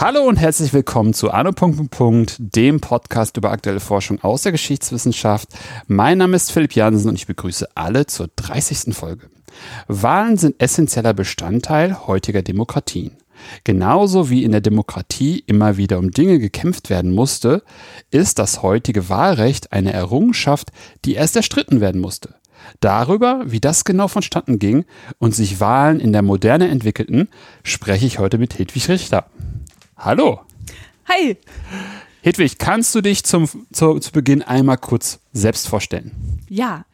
Hallo und herzlich willkommen zu Anno. dem Podcast über aktuelle Forschung aus der Geschichtswissenschaft. Mein Name ist Philipp Jansen und ich begrüße alle zur 30. Folge. Wahlen sind essentieller Bestandteil heutiger Demokratien. Genauso wie in der Demokratie immer wieder um Dinge gekämpft werden musste, ist das heutige Wahlrecht eine Errungenschaft, die erst erstritten werden musste. Darüber, wie das genau vonstatten ging und sich Wahlen in der Moderne entwickelten, spreche ich heute mit Hedwig Richter. Hallo. Hi. Hedwig, kannst du dich zum, zu, zu Beginn einmal kurz selbst vorstellen? Ja,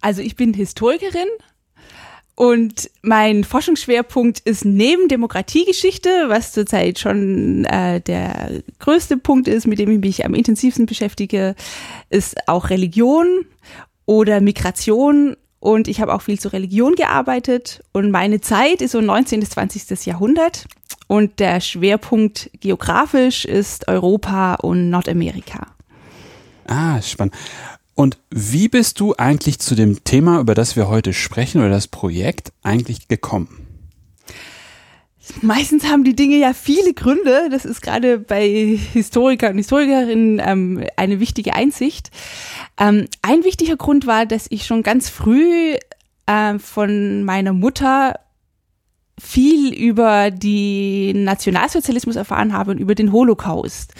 also ich bin Historikerin, und mein Forschungsschwerpunkt ist neben Demokratiegeschichte, was zurzeit schon äh, der größte Punkt ist, mit dem ich mich am intensivsten beschäftige, ist auch Religion oder Migration. Und ich habe auch viel zur Religion gearbeitet. Und meine Zeit ist so 19. bis 20. Jahrhundert. Und der Schwerpunkt geografisch ist Europa und Nordamerika. Ah, spannend. Und wie bist du eigentlich zu dem Thema, über das wir heute sprechen, oder das Projekt eigentlich gekommen? Meistens haben die Dinge ja viele Gründe. Das ist gerade bei Historikern und Historikerinnen ähm, eine wichtige Einsicht. Ähm, ein wichtiger Grund war, dass ich schon ganz früh äh, von meiner Mutter viel über den Nationalsozialismus erfahren habe und über den Holocaust.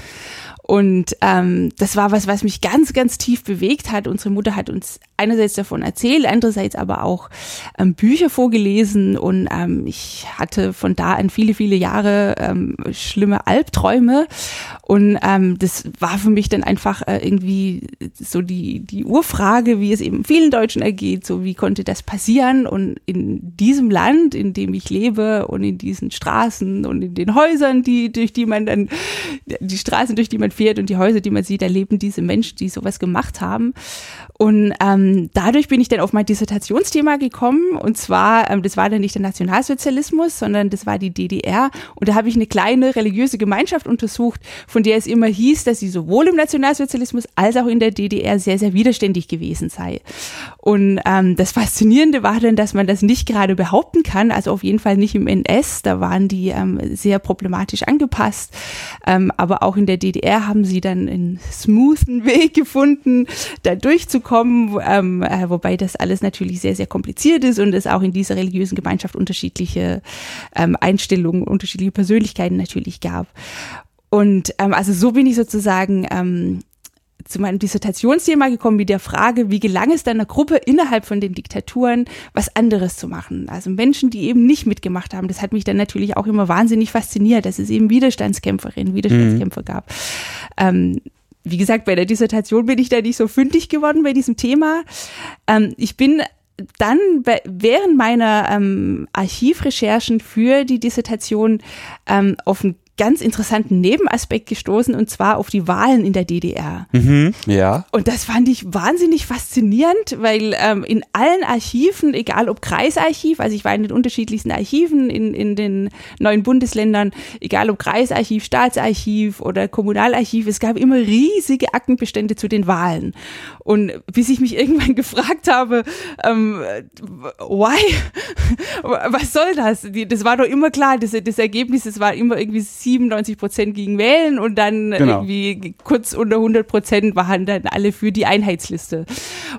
Und ähm, das war was, was mich ganz, ganz tief bewegt hat. Unsere Mutter hat uns einerseits davon erzählt, andererseits aber auch ähm, Bücher vorgelesen. Und ähm, ich hatte von da an viele, viele Jahre ähm, schlimme Albträume. Und ähm, das war für mich dann einfach äh, irgendwie so die, die Urfrage, wie es eben vielen Deutschen ergeht. So, wie konnte das passieren? Und in diesem Land, in dem ich lebe und in diesen Straßen und in den Häusern, die, durch die man dann, die Straßen, durch die man fährt und die Häuser, die man sieht, erleben diese Menschen, die sowas gemacht haben. Und ähm, dadurch bin ich dann auf mein Dissertationsthema gekommen. Und zwar, ähm, das war dann nicht der Nationalsozialismus, sondern das war die DDR. Und da habe ich eine kleine religiöse Gemeinschaft untersucht, von der es immer hieß, dass sie sowohl im Nationalsozialismus als auch in der DDR sehr, sehr widerständig gewesen sei. Und ähm, das Faszinierende war dann, dass man das nicht gerade behaupten kann, also auf jeden Fall nicht im NS, da waren die ähm, sehr problematisch angepasst. Ähm, aber auch in der DDR haben sie dann einen smoothen Weg gefunden, da durchzukommen, ähm, äh, wobei das alles natürlich sehr, sehr kompliziert ist und es auch in dieser religiösen Gemeinschaft unterschiedliche ähm, Einstellungen, unterschiedliche Persönlichkeiten natürlich gab. Und ähm, also so bin ich sozusagen ähm, zu meinem Dissertationsthema gekommen mit der Frage, wie gelang es einer Gruppe innerhalb von den Diktaturen, was anderes zu machen. Also Menschen, die eben nicht mitgemacht haben. Das hat mich dann natürlich auch immer wahnsinnig fasziniert, dass es eben Widerstandskämpferinnen, Widerstandskämpfer mhm. gab. Ähm, wie gesagt, bei der Dissertation bin ich da nicht so fündig geworden bei diesem Thema. Ähm, ich bin dann bei, während meiner ähm, Archivrecherchen für die Dissertation ähm, auf ein ganz interessanten Nebenaspekt gestoßen und zwar auf die Wahlen in der DDR. Mhm, ja. Und das fand ich wahnsinnig faszinierend, weil ähm, in allen Archiven, egal ob Kreisarchiv, also ich war in den unterschiedlichsten Archiven in, in den neuen Bundesländern, egal ob Kreisarchiv, Staatsarchiv oder Kommunalarchiv, es gab immer riesige Aktenbestände zu den Wahlen. Und bis ich mich irgendwann gefragt habe, ähm, why? Was soll das? Das war doch immer klar, das, das Ergebnis, es war immer irgendwie 97 Prozent gegen Wählen und dann genau. irgendwie kurz unter 100 Prozent waren dann alle für die Einheitsliste.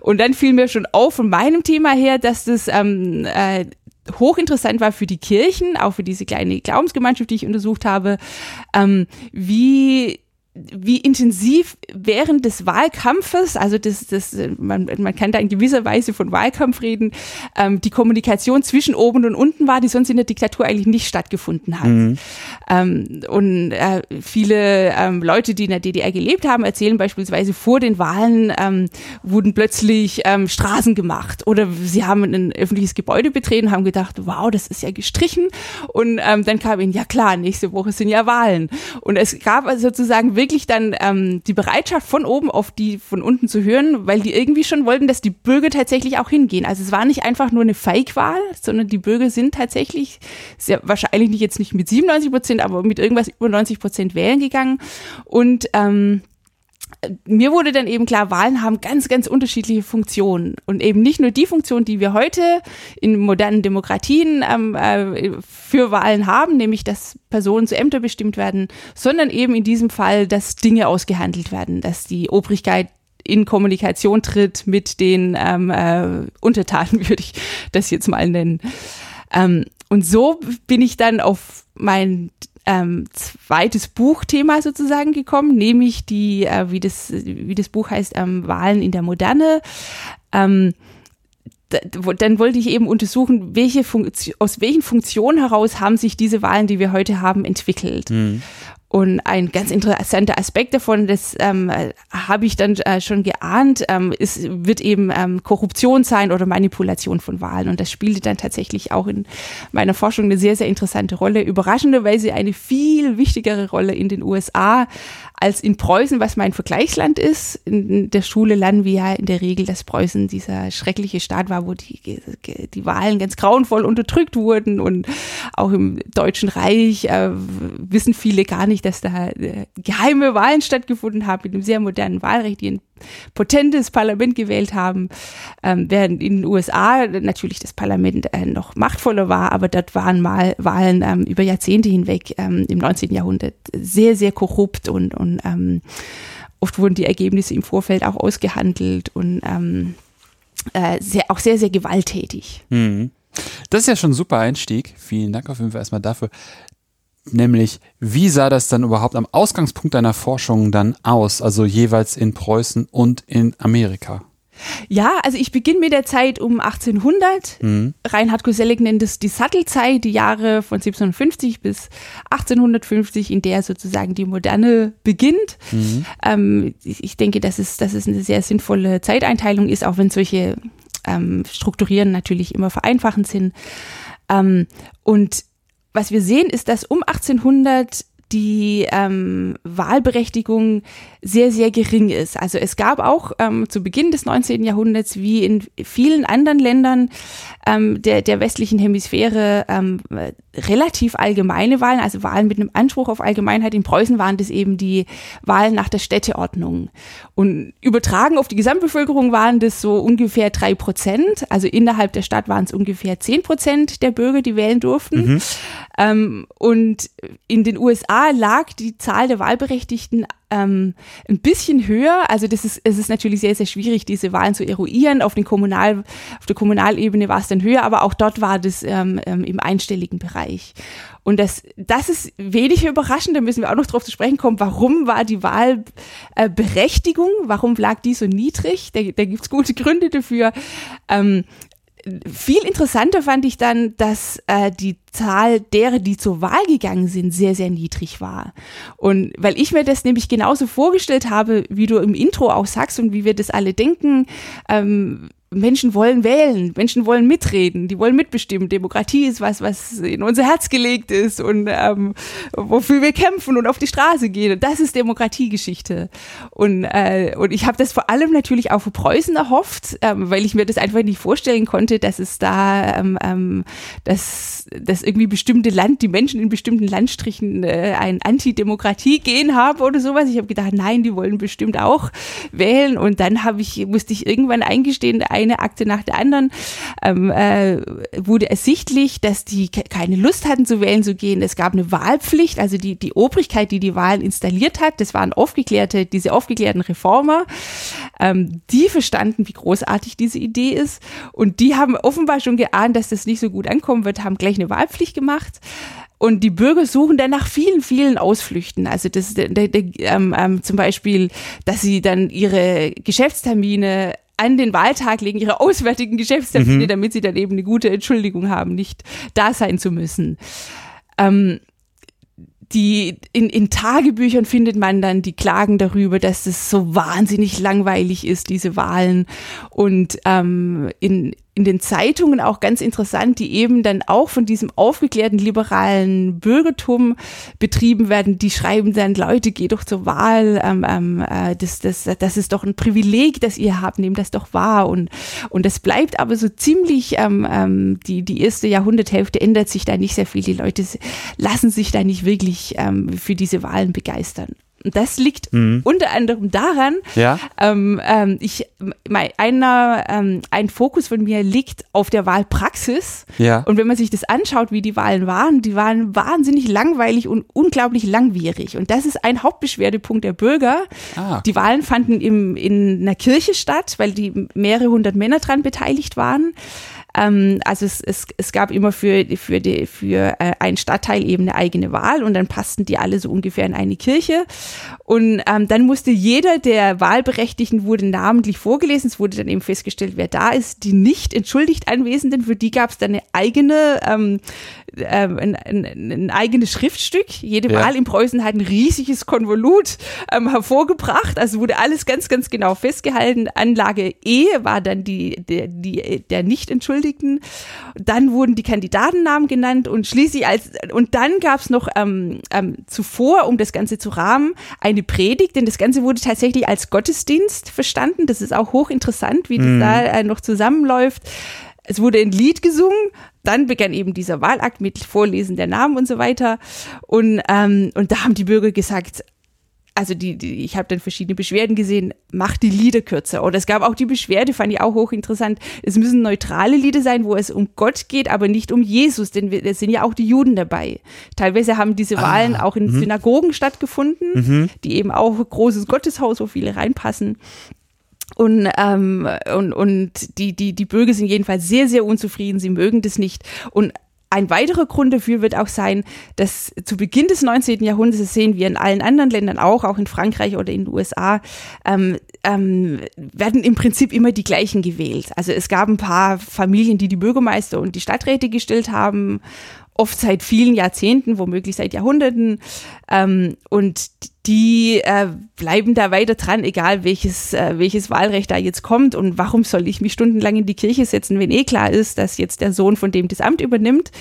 Und dann fiel mir schon auf von meinem Thema her, dass das ähm, äh, hochinteressant war für die Kirchen, auch für diese kleine Glaubensgemeinschaft, die ich untersucht habe, ähm, wie wie intensiv während des Wahlkampfes, also das, das, man, man kann da in gewisser Weise von Wahlkampf reden, ähm, die Kommunikation zwischen oben und unten war, die sonst in der Diktatur eigentlich nicht stattgefunden hat. Mhm. Ähm, und äh, viele ähm, Leute, die in der DDR gelebt haben, erzählen beispielsweise vor den Wahlen ähm, wurden plötzlich ähm, Straßen gemacht oder sie haben ein öffentliches Gebäude betreten, haben gedacht, wow, das ist ja gestrichen und ähm, dann kam ihnen, ja klar, nächste Woche sind ja Wahlen und es gab also sozusagen wirklich dann ähm, die Bereitschaft von oben auf die von unten zu hören, weil die irgendwie schon wollten, dass die Bürger tatsächlich auch hingehen. Also es war nicht einfach nur eine Feigwahl, sondern die Bürger sind tatsächlich sehr wahrscheinlich nicht jetzt nicht mit 97 Prozent, aber mit irgendwas über 90 Prozent wählen gegangen und ähm, mir wurde dann eben klar, Wahlen haben ganz, ganz unterschiedliche Funktionen und eben nicht nur die Funktion, die wir heute in modernen Demokratien ähm, äh, für Wahlen haben, nämlich dass Personen zu Ämtern bestimmt werden, sondern eben in diesem Fall, dass Dinge ausgehandelt werden, dass die Obrigkeit in Kommunikation tritt mit den ähm, äh, Untertanen, würde ich das jetzt mal nennen. Ähm, und so bin ich dann auf mein ähm, zweites Buchthema sozusagen gekommen, nämlich die, äh, wie, das, wie das Buch heißt, ähm, Wahlen in der Moderne. Ähm, dann wollte ich eben untersuchen, welche Funktion, aus welchen Funktionen heraus haben sich diese Wahlen, die wir heute haben, entwickelt. Mhm. Und ein ganz interessanter Aspekt davon, das ähm, habe ich dann äh, schon geahnt, ähm, es wird eben ähm, Korruption sein oder Manipulation von Wahlen. Und das spielte dann tatsächlich auch in meiner Forschung eine sehr, sehr interessante Rolle. Überraschenderweise eine viel wichtigere Rolle in den USA als in Preußen, was mein Vergleichsland ist. In der Schule lernen wir ja in der Regel, dass Preußen dieser schreckliche Staat war, wo die, die Wahlen ganz grauenvoll unterdrückt wurden. Und auch im Deutschen Reich äh, wissen viele gar nicht, dass da äh, geheime Wahlen stattgefunden haben mit einem sehr modernen Wahlrecht, die ein potentes Parlament gewählt haben, ähm, während in den USA natürlich das Parlament äh, noch machtvoller war, aber dort waren mal Wahlen ähm, über Jahrzehnte hinweg ähm, im 19. Jahrhundert sehr, sehr korrupt und, und ähm, oft wurden die Ergebnisse im Vorfeld auch ausgehandelt und ähm, äh, sehr, auch sehr, sehr gewalttätig. Mhm. Das ist ja schon ein super Einstieg. Vielen Dank auf jeden Fall erstmal dafür. Nämlich, wie sah das dann überhaupt am Ausgangspunkt deiner Forschung dann aus? Also jeweils in Preußen und in Amerika? Ja, also ich beginne mit der Zeit um 1800. Mhm. Reinhard Koselleck nennt es die Sattelzeit, die Jahre von 1750 bis 1850, in der sozusagen die Moderne beginnt. Mhm. Ähm, ich denke, dass es, dass es eine sehr sinnvolle Zeiteinteilung ist, auch wenn solche ähm, Strukturieren natürlich immer vereinfachend sind. Ähm, und was wir sehen, ist, dass um 1800 die ähm, Wahlberechtigung sehr, sehr gering ist. Also es gab auch ähm, zu Beginn des 19. Jahrhunderts, wie in vielen anderen Ländern ähm, der, der westlichen Hemisphäre, ähm, relativ allgemeine Wahlen, also Wahlen mit einem Anspruch auf Allgemeinheit. In Preußen waren das eben die Wahlen nach der Städteordnung. Und übertragen auf die Gesamtbevölkerung waren das so ungefähr drei Prozent. Also innerhalb der Stadt waren es ungefähr zehn Prozent der Bürger, die wählen durften. Mhm. Ähm, und in den USA lag die Zahl der Wahlberechtigten ähm, ein bisschen höher. Also das ist, es ist natürlich sehr, sehr schwierig, diese Wahlen zu eruieren. Auf, den Kommunal, auf der Kommunalebene war es dann höher, aber auch dort war das ähm, ähm, im einstelligen Bereich. Und das, das ist wenig überraschend, da müssen wir auch noch drauf zu sprechen kommen, warum war die Wahlberechtigung, warum lag die so niedrig? Da, da gibt es gute Gründe dafür. Ähm, viel interessanter fand ich dann, dass äh, die Zahl derer, die zur Wahl gegangen sind, sehr, sehr niedrig war. Und weil ich mir das nämlich genauso vorgestellt habe, wie du im Intro auch sagst und wie wir das alle denken, ähm, Menschen wollen wählen, Menschen wollen mitreden, die wollen mitbestimmen. Demokratie ist was, was in unser Herz gelegt ist und ähm, wofür wir kämpfen und auf die Straße gehen. das ist Demokratiegeschichte. Und, äh, und ich habe das vor allem natürlich auch für Preußen erhofft, ähm, weil ich mir das einfach nicht vorstellen konnte, dass es da, ähm, ähm, dass, dass irgendwie bestimmte Land, die Menschen in bestimmten Landstrichen äh, ein Antidemokratie-Gen haben oder sowas. Ich habe gedacht, nein, die wollen bestimmt auch wählen. Und dann habe ich, musste ich irgendwann eingestehen, eine Akte nach der anderen, ähm, äh, wurde ersichtlich, dass die keine Lust hatten zu wählen zu gehen. Es gab eine Wahlpflicht, also die, die Obrigkeit, die die Wahlen installiert hat, das waren aufgeklärte, diese aufgeklärten Reformer, ähm, die verstanden, wie großartig diese Idee ist und die haben offenbar schon geahnt, dass das nicht so gut ankommen wird, haben gleich eine Wahlpflicht gemacht. Und die Bürger suchen dann nach vielen, vielen Ausflüchten. Also das, der, der, ähm, ähm, zum Beispiel, dass sie dann ihre Geschäftstermine an den Wahltag legen, ihre auswärtigen Geschäftstermine, mhm. damit sie dann eben eine gute Entschuldigung haben, nicht da sein zu müssen. Ähm, die in, in Tagebüchern findet man dann die Klagen darüber, dass es so wahnsinnig langweilig ist, diese Wahlen. Und ähm, in, in den Zeitungen auch ganz interessant, die eben dann auch von diesem aufgeklärten liberalen Bürgertum betrieben werden. Die schreiben dann, Leute, geht doch zur Wahl, ähm, ähm, äh, das, das, das ist doch ein Privileg, das ihr habt, nehmt das doch wahr. Und, und das bleibt aber so ziemlich, ähm, ähm, die, die erste Jahrhunderthälfte ändert sich da nicht sehr viel. Die Leute lassen sich da nicht wirklich ähm, für diese Wahlen begeistern. Das liegt mhm. unter anderem daran, ja. ähm, ähm, ich, mein, einer, ähm, ein Fokus von mir liegt auf der Wahlpraxis. Ja. Und wenn man sich das anschaut, wie die Wahlen waren, die waren wahnsinnig langweilig und unglaublich langwierig. Und das ist ein Hauptbeschwerdepunkt der Bürger. Ah. Die Wahlen fanden im, in einer Kirche statt, weil die mehrere hundert Männer dran beteiligt waren. Ähm, also es, es, es gab immer für, für, die, für äh, einen Stadtteil eben eine eigene Wahl und dann passten die alle so ungefähr in eine Kirche. Und ähm, dann musste jeder der Wahlberechtigten wurde namentlich vorgelesen. Es wurde dann eben festgestellt, wer da ist. Die nicht entschuldigt Anwesenden, für die gab es dann eine eigene ähm, ähm, ein, ein, ein, eigenes Schriftstück. Jede ja. Wahl in Preußen hat ein riesiges Konvolut ähm, hervorgebracht. Also wurde alles ganz, ganz genau festgehalten. Anlage E war dann die, der, die, der Nicht-Entschuldigten. Dann wurden die Kandidatennamen genannt und schließlich als, und dann gab es noch ähm, ähm, zuvor, um das Ganze zu rahmen, eine Predigt, denn das Ganze wurde tatsächlich als Gottesdienst verstanden. Das ist auch hochinteressant, wie mhm. das da äh, noch zusammenläuft. Es wurde ein Lied gesungen, dann begann eben dieser Wahlakt mit Vorlesen der Namen und so weiter. Und, ähm, und da haben die Bürger gesagt, also die, die ich habe dann verschiedene Beschwerden gesehen, macht die Lieder kürzer. Oder es gab auch die Beschwerde, fand ich auch hochinteressant. Es müssen neutrale Lieder sein, wo es um Gott geht, aber nicht um Jesus, denn es sind ja auch die Juden dabei. Teilweise haben diese ah, Wahlen auch in mh. Synagogen stattgefunden, mhm. die eben auch großes Gotteshaus, wo viele reinpassen. Und, ähm, und, und die, die, die Bürger sind jedenfalls sehr, sehr unzufrieden. Sie mögen das nicht. Und ein weiterer Grund dafür wird auch sein, dass zu Beginn des 19. Jahrhunderts, das sehen wir in allen anderen Ländern auch, auch in Frankreich oder in den USA, ähm, ähm, werden im Prinzip immer die gleichen gewählt. Also es gab ein paar Familien, die die Bürgermeister und die Stadträte gestellt haben oft seit vielen Jahrzehnten, womöglich seit Jahrhunderten. Ähm, und die äh, bleiben da weiter dran, egal welches, äh, welches Wahlrecht da jetzt kommt. Und warum soll ich mich stundenlang in die Kirche setzen, wenn eh klar ist, dass jetzt der Sohn von dem das Amt übernimmt?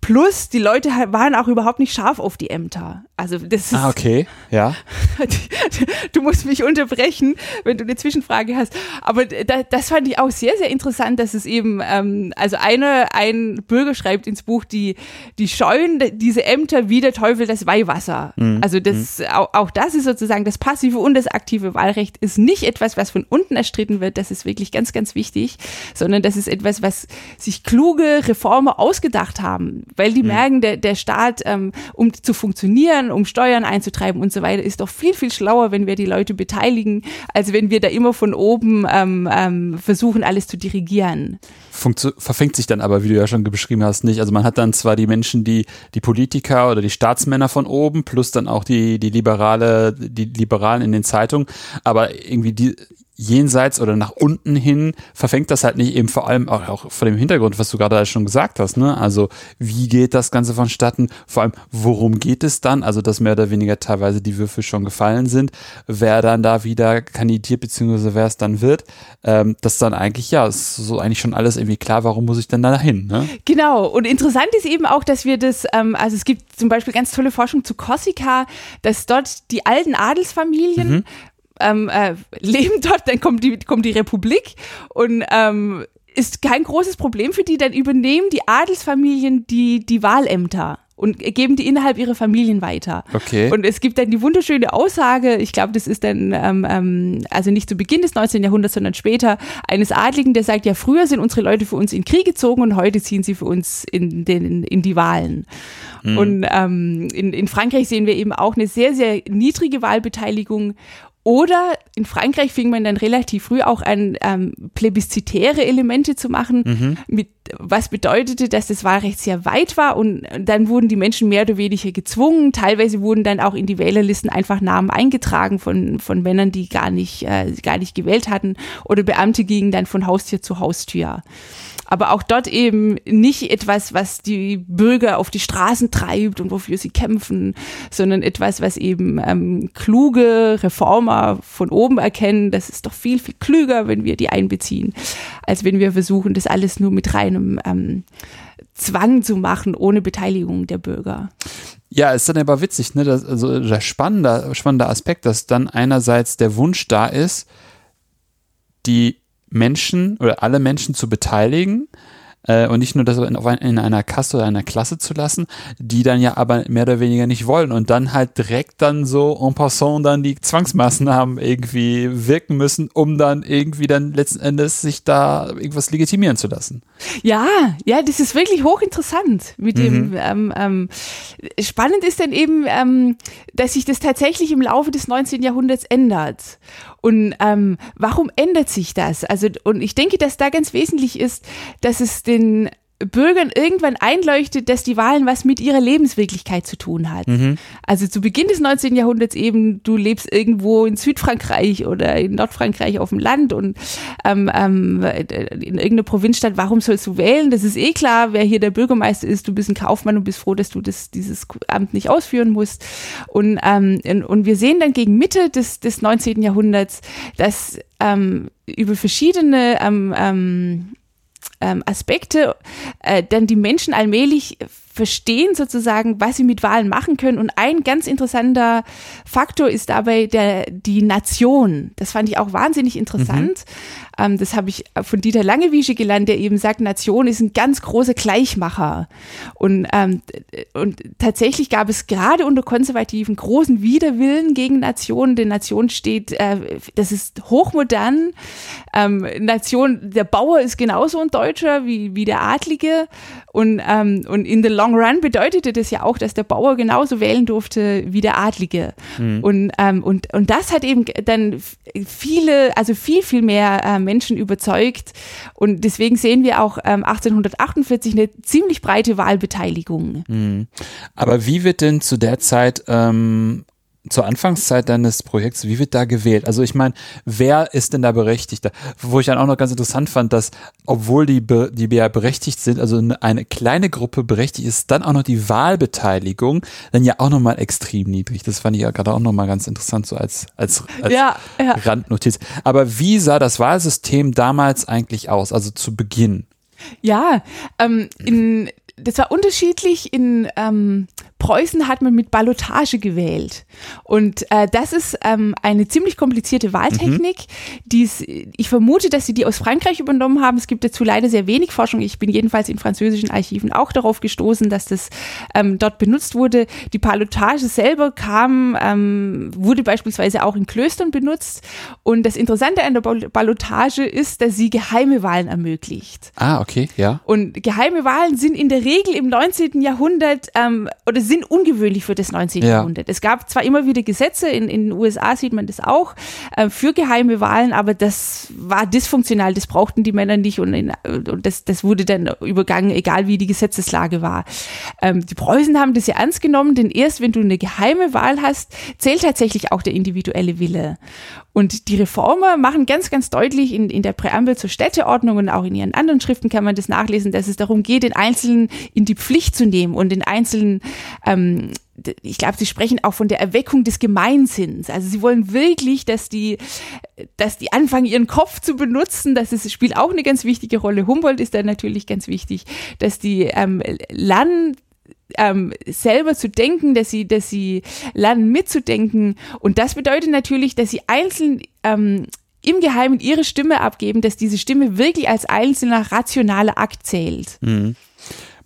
Plus, die Leute waren auch überhaupt nicht scharf auf die Ämter. Also das ist. Ah, okay, ja. du musst mich unterbrechen, wenn du eine Zwischenfrage hast. Aber das fand ich auch sehr, sehr interessant, dass es eben, ähm, also eine, ein Bürger schreibt ins Buch, die, die scheuen diese Ämter wie der Teufel das Weihwasser. Mhm. Also das, mhm. auch, auch das ist sozusagen das passive und das aktive Wahlrecht ist nicht etwas, was von unten erstritten wird. Das ist wirklich ganz, ganz wichtig, sondern das ist etwas, was sich kluge Reformer ausgedacht haben weil die mhm. merken, der, der Staat, ähm, um zu funktionieren, um Steuern einzutreiben und so weiter, ist doch viel, viel schlauer, wenn wir die Leute beteiligen, als wenn wir da immer von oben ähm, ähm, versuchen, alles zu dirigieren. Funktio verfängt sich dann aber, wie du ja schon beschrieben hast, nicht. Also man hat dann zwar die Menschen, die, die Politiker oder die Staatsmänner von oben, plus dann auch die, die Liberale, die Liberalen in den Zeitungen, aber irgendwie die, jenseits oder nach unten hin verfängt das halt nicht eben vor allem auch, auch vor dem Hintergrund, was du gerade schon gesagt hast, ne? Also wie geht das Ganze vonstatten? Vor allem, worum geht es dann? Also, dass mehr oder weniger teilweise die Würfel schon gefallen sind, wer dann da wieder kandidiert, beziehungsweise wer es dann wird, ähm, das dann eigentlich, ja, ist so eigentlich schon alles irgendwie klar, warum muss ich denn da hin? Ne? Genau, und interessant ist eben auch, dass wir das, ähm, also es gibt zum Beispiel ganz tolle Forschung zu Korsika, dass dort die alten Adelsfamilien mhm ähm, äh, leben dort, dann kommt die, kommt die Republik und ähm, ist kein großes Problem für die, dann übernehmen die Adelsfamilien die, die Wahlämter und geben die innerhalb ihrer Familien weiter. Okay. Und es gibt dann die wunderschöne Aussage, ich glaube, das ist dann, ähm, ähm, also nicht zu Beginn des 19. Jahrhunderts, sondern später, eines Adligen, der sagt, ja, früher sind unsere Leute für uns in Krieg gezogen und heute ziehen sie für uns in, den, in die Wahlen. Mhm. Und ähm, in, in Frankreich sehen wir eben auch eine sehr, sehr niedrige Wahlbeteiligung oder in Frankreich fing man dann relativ früh auch an, ähm, plebiszitäre Elemente zu machen, mhm. mit, was bedeutete, dass das Wahlrecht sehr weit war und dann wurden die Menschen mehr oder weniger gezwungen. Teilweise wurden dann auch in die Wählerlisten einfach Namen eingetragen von, von Männern, die gar nicht, äh, gar nicht gewählt hatten oder Beamte gingen dann von Haustür zu Haustür aber auch dort eben nicht etwas, was die Bürger auf die Straßen treibt und wofür sie kämpfen, sondern etwas, was eben ähm, kluge Reformer von oben erkennen. Das ist doch viel, viel klüger, wenn wir die einbeziehen, als wenn wir versuchen, das alles nur mit reinem ähm, Zwang zu machen, ohne Beteiligung der Bürger. Ja, ist dann aber witzig, ne? Das, also der spannende, spannende Aspekt, dass dann einerseits der Wunsch da ist, die Menschen oder alle Menschen zu beteiligen, äh, und nicht nur das in, in einer Kaste oder einer Klasse zu lassen, die dann ja aber mehr oder weniger nicht wollen und dann halt direkt dann so en passant dann die Zwangsmaßnahmen irgendwie wirken müssen, um dann irgendwie dann letzten Endes sich da irgendwas legitimieren zu lassen. Ja, ja, das ist wirklich hochinteressant mit dem, mhm. ähm, ähm, spannend ist dann eben, ähm, dass sich das tatsächlich im Laufe des 19. Jahrhunderts ändert. Und ähm, warum ändert sich das? Also, und ich denke, dass da ganz wesentlich ist, dass es den Bürgern irgendwann einleuchtet, dass die Wahlen was mit ihrer Lebenswirklichkeit zu tun hat. Mhm. Also zu Beginn des 19. Jahrhunderts eben, du lebst irgendwo in Südfrankreich oder in Nordfrankreich auf dem Land und ähm, ähm, in irgendeiner Provinzstadt, warum sollst du wählen? Das ist eh klar, wer hier der Bürgermeister ist, du bist ein Kaufmann und bist froh, dass du das, dieses Amt nicht ausführen musst. Und, ähm, und wir sehen dann gegen Mitte des, des 19. Jahrhunderts, dass ähm, über verschiedene ähm, ähm, ähm, Aspekte äh, dann die Menschen allmählich verstehen sozusagen, was sie mit Wahlen machen können. Und ein ganz interessanter Faktor ist dabei der, die Nation. Das fand ich auch wahnsinnig interessant. Mhm. Ähm, das habe ich von Dieter Langewiesche gelernt, der eben sagt, Nation ist ein ganz großer Gleichmacher. Und, ähm, und tatsächlich gab es gerade unter Konservativen großen Widerwillen gegen Nation. Denn Nation steht, äh, das ist hochmodern. Ähm, Nation, der Bauer ist genauso ein Deutscher wie, wie der Adlige. Und, ähm, und in the long run bedeutete das ja auch, dass der Bauer genauso wählen durfte wie der Adlige. Mhm. Und, ähm, und, und das hat eben dann viele, also viel, viel mehr äh, Menschen überzeugt. Und deswegen sehen wir auch ähm, 1848 eine ziemlich breite Wahlbeteiligung. Mhm. Aber wie wird denn zu der Zeit ähm, zur Anfangszeit deines Projekts, wie wird da gewählt? Also ich meine, wer ist denn da berechtigt? Wo ich dann auch noch ganz interessant fand, dass obwohl die, die ja berechtigt sind, also eine kleine Gruppe berechtigt ist, dann auch noch die Wahlbeteiligung dann ja auch nochmal extrem niedrig. Das fand ich ja gerade auch nochmal ganz interessant, so als, als, als ja, ja. Randnotiz. Aber wie sah das Wahlsystem damals eigentlich aus, also zu Beginn? Ja, ähm, in, das war unterschiedlich. In ähm, Preußen hat man mit Ballotage gewählt. Und äh, das ist ähm, eine ziemlich komplizierte Wahltechnik. Mhm. Die's, ich vermute, dass sie die aus Frankreich übernommen haben. Es gibt dazu leider sehr wenig Forschung. Ich bin jedenfalls in französischen Archiven auch darauf gestoßen, dass das ähm, dort benutzt wurde. Die Ballotage selber kam, ähm, wurde beispielsweise auch in Klöstern benutzt. Und das Interessante an der Ballotage ist, dass sie geheime Wahlen ermöglicht. Ah, okay, ja. Und geheime Wahlen sind in der Regel im 19. Jahrhundert ähm, oder sind ungewöhnlich für das 19. Ja. Jahrhundert. Es gab zwar immer wieder Gesetze, in, in den USA sieht man das auch, äh, für geheime Wahlen, aber das war dysfunktional, das brauchten die Männer nicht und, in, und das, das wurde dann übergangen, egal wie die Gesetzeslage war. Ähm, die Preußen haben das ja ernst genommen, denn erst wenn du eine geheime Wahl hast, zählt tatsächlich auch der individuelle Wille. Und die Reformer machen ganz, ganz deutlich in, in der Präambel zur Städteordnung und auch in ihren anderen Schriften kann man das nachlesen, dass es darum geht, den Einzelnen in die Pflicht zu nehmen und den Einzelnen ähm, ich glaube, sie sprechen auch von der Erweckung des Gemeinsinns. Also sie wollen wirklich, dass die, dass die anfangen, ihren Kopf zu benutzen. Das ist, spielt auch eine ganz wichtige Rolle. Humboldt ist da natürlich ganz wichtig, dass die ähm, lernen, ähm, selber zu denken, dass sie, dass sie lernen mitzudenken. Und das bedeutet natürlich, dass sie einzeln ähm, im Geheimen ihre Stimme abgeben, dass diese Stimme wirklich als einzelner rationaler Akt zählt. Mhm.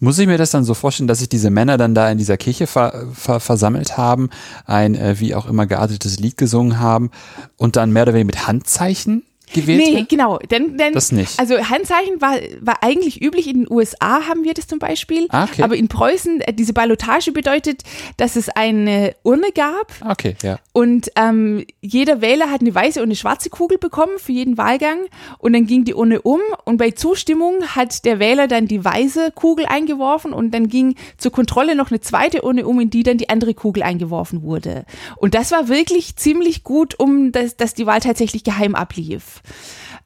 Muss ich mir das dann so vorstellen, dass sich diese Männer dann da in dieser Kirche ver ver versammelt haben, ein äh, wie auch immer geartetes Lied gesungen haben und dann mehr oder weniger mit Handzeichen gewählt Nee, genau. Denn, denn, das nicht. Also Handzeichen war, war eigentlich üblich. In den USA haben wir das zum Beispiel. Ah, okay. Aber in Preußen, äh, diese Ballotage bedeutet, dass es eine Urne gab. Okay, ja. Und ähm, jeder Wähler hat eine weiße und eine schwarze Kugel bekommen für jeden Wahlgang. Und dann ging die Urne um. Und bei Zustimmung hat der Wähler dann die weiße Kugel eingeworfen. Und dann ging zur Kontrolle noch eine zweite Urne um, in die dann die andere Kugel eingeworfen wurde. Und das war wirklich ziemlich gut, um das, dass die Wahl tatsächlich geheim ablief.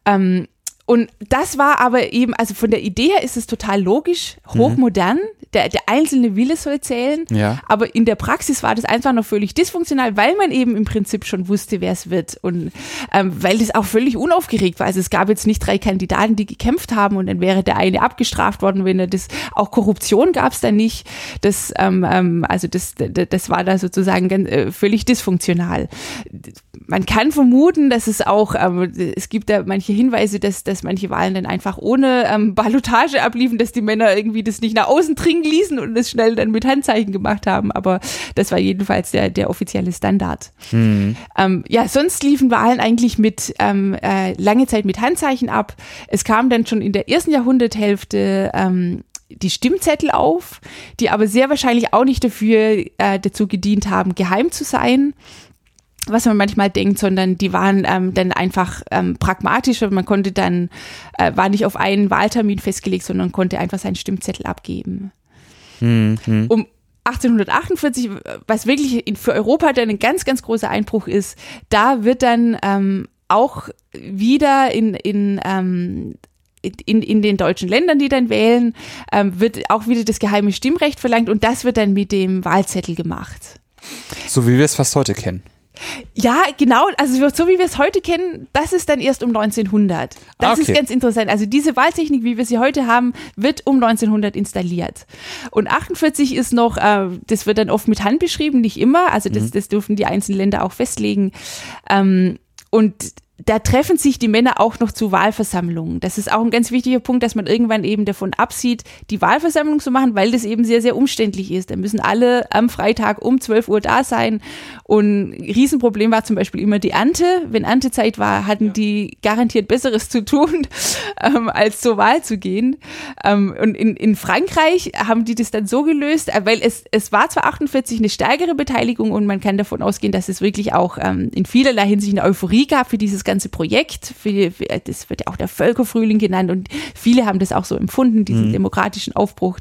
Ähm, und das war aber eben, also von der Idee her ist es total logisch, hochmodern. Mhm. Der, der einzelne Wille soll zählen. Ja. Aber in der Praxis war das einfach noch völlig dysfunktional, weil man eben im Prinzip schon wusste, wer es wird. Und ähm, weil das auch völlig unaufgeregt war. Also es gab jetzt nicht drei Kandidaten, die gekämpft haben und dann wäre der eine abgestraft worden, wenn er das, auch Korruption gab es da nicht. Das, ähm, ähm, also das, das war da sozusagen ganz, äh, völlig dysfunktional man kann vermuten, dass es auch, ähm, es gibt da manche Hinweise, dass, dass manche Wahlen dann einfach ohne ähm, Ballotage abliefen, dass die Männer irgendwie das nicht nach außen dringen ließen und es schnell dann mit Handzeichen gemacht haben. Aber das war jedenfalls der, der offizielle Standard. Mhm. Ähm, ja, sonst liefen Wahlen eigentlich mit ähm, äh, lange Zeit mit Handzeichen ab. Es kam dann schon in der ersten Jahrhunderthälfte ähm, die Stimmzettel auf, die aber sehr wahrscheinlich auch nicht dafür äh, dazu gedient haben, geheim zu sein was man manchmal denkt, sondern die waren ähm, dann einfach ähm, pragmatischer. Man konnte dann, äh, war nicht auf einen Wahltermin festgelegt, sondern konnte einfach seinen Stimmzettel abgeben. Mhm. Um 1848, was wirklich für Europa dann ein ganz, ganz großer Einbruch ist, da wird dann ähm, auch wieder in, in ähm, in, in den deutschen Ländern, die dann wählen, ähm, wird auch wieder das geheime Stimmrecht verlangt und das wird dann mit dem Wahlzettel gemacht. So wie wir es fast heute kennen. Ja, genau. Also so wie wir es heute kennen, das ist dann erst um 1900. Das ah, okay. ist ganz interessant. Also diese Wahltechnik, wie wir sie heute haben, wird um 1900 installiert. Und 48 ist noch, äh, das wird dann oft mit Hand beschrieben, nicht immer. Also das, mhm. das dürfen die einzelnen Länder auch festlegen. Ähm, und da treffen sich die Männer auch noch zu Wahlversammlungen. Das ist auch ein ganz wichtiger Punkt, dass man irgendwann eben davon absieht, die Wahlversammlung zu machen, weil das eben sehr, sehr umständlich ist. Da müssen alle am Freitag um 12 Uhr da sein. Und ein Riesenproblem war zum Beispiel immer die Ernte. Wenn Erntezeit war, hatten ja. die garantiert Besseres zu tun, ähm, als zur Wahl zu gehen. Ähm, und in, in Frankreich haben die das dann so gelöst, äh, weil es, es war zwar 48 eine stärkere Beteiligung und man kann davon ausgehen, dass es wirklich auch ähm, in vielerlei Hinsicht eine Euphorie gab für dieses ganze Projekt. Für, für, das wird ja auch der Völkerfrühling genannt und viele haben das auch so empfunden, diesen mhm. demokratischen Aufbruch.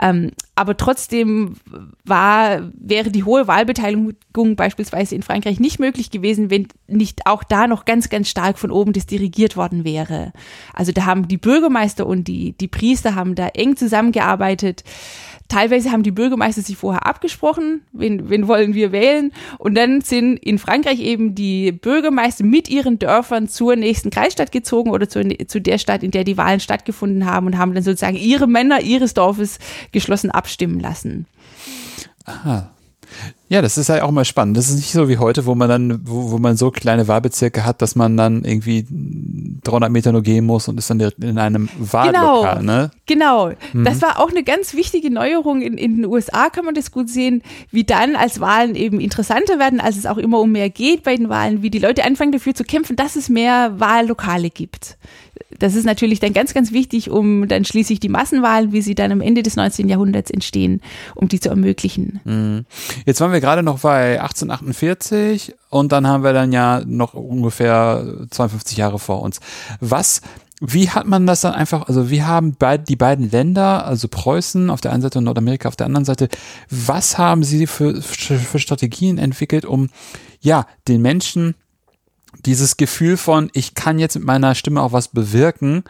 Ähm, aber trotzdem war, wäre die hohe Wahlbeteiligung beispielsweise in Frankreich nicht möglich gewesen, wenn nicht auch da noch ganz, ganz stark von oben das dirigiert worden wäre. Also da haben die Bürgermeister und die, die Priester haben da eng zusammengearbeitet. Teilweise haben die Bürgermeister sich vorher abgesprochen, wen, wen wollen wir wählen. Und dann sind in Frankreich eben die Bürgermeister mit ihren Dörfern zur nächsten Kreisstadt gezogen oder zu, zu der Stadt, in der die Wahlen stattgefunden haben und haben dann sozusagen ihre Männer ihres Dorfes geschlossen abstimmen lassen. Aha. Ja, das ist ja auch mal spannend. Das ist nicht so wie heute, wo man dann, wo, wo man so kleine Wahlbezirke hat, dass man dann irgendwie 300 Meter nur gehen muss und ist dann in einem Wahllokal, genau, ne? Genau. Mhm. Das war auch eine ganz wichtige Neuerung. In, in den USA kann man das gut sehen, wie dann als Wahlen eben interessanter werden, als es auch immer um mehr geht bei den Wahlen, wie die Leute anfangen dafür zu kämpfen, dass es mehr Wahllokale gibt das ist natürlich dann ganz, ganz wichtig, um dann schließlich die Massenwahlen, wie sie dann am Ende des 19. Jahrhunderts entstehen, um die zu ermöglichen. Mhm. Jetzt waren wir gerade noch bei 1848 und dann haben wir dann ja noch ungefähr 52 Jahre vor uns. Was wie hat man das dann einfach, also wie haben beid, die beiden Länder, also Preußen auf der einen Seite und Nordamerika auf der anderen Seite, was haben sie für, für Strategien entwickelt, um ja den Menschen dieses Gefühl von, ich kann jetzt mit meiner Stimme auch was bewirken,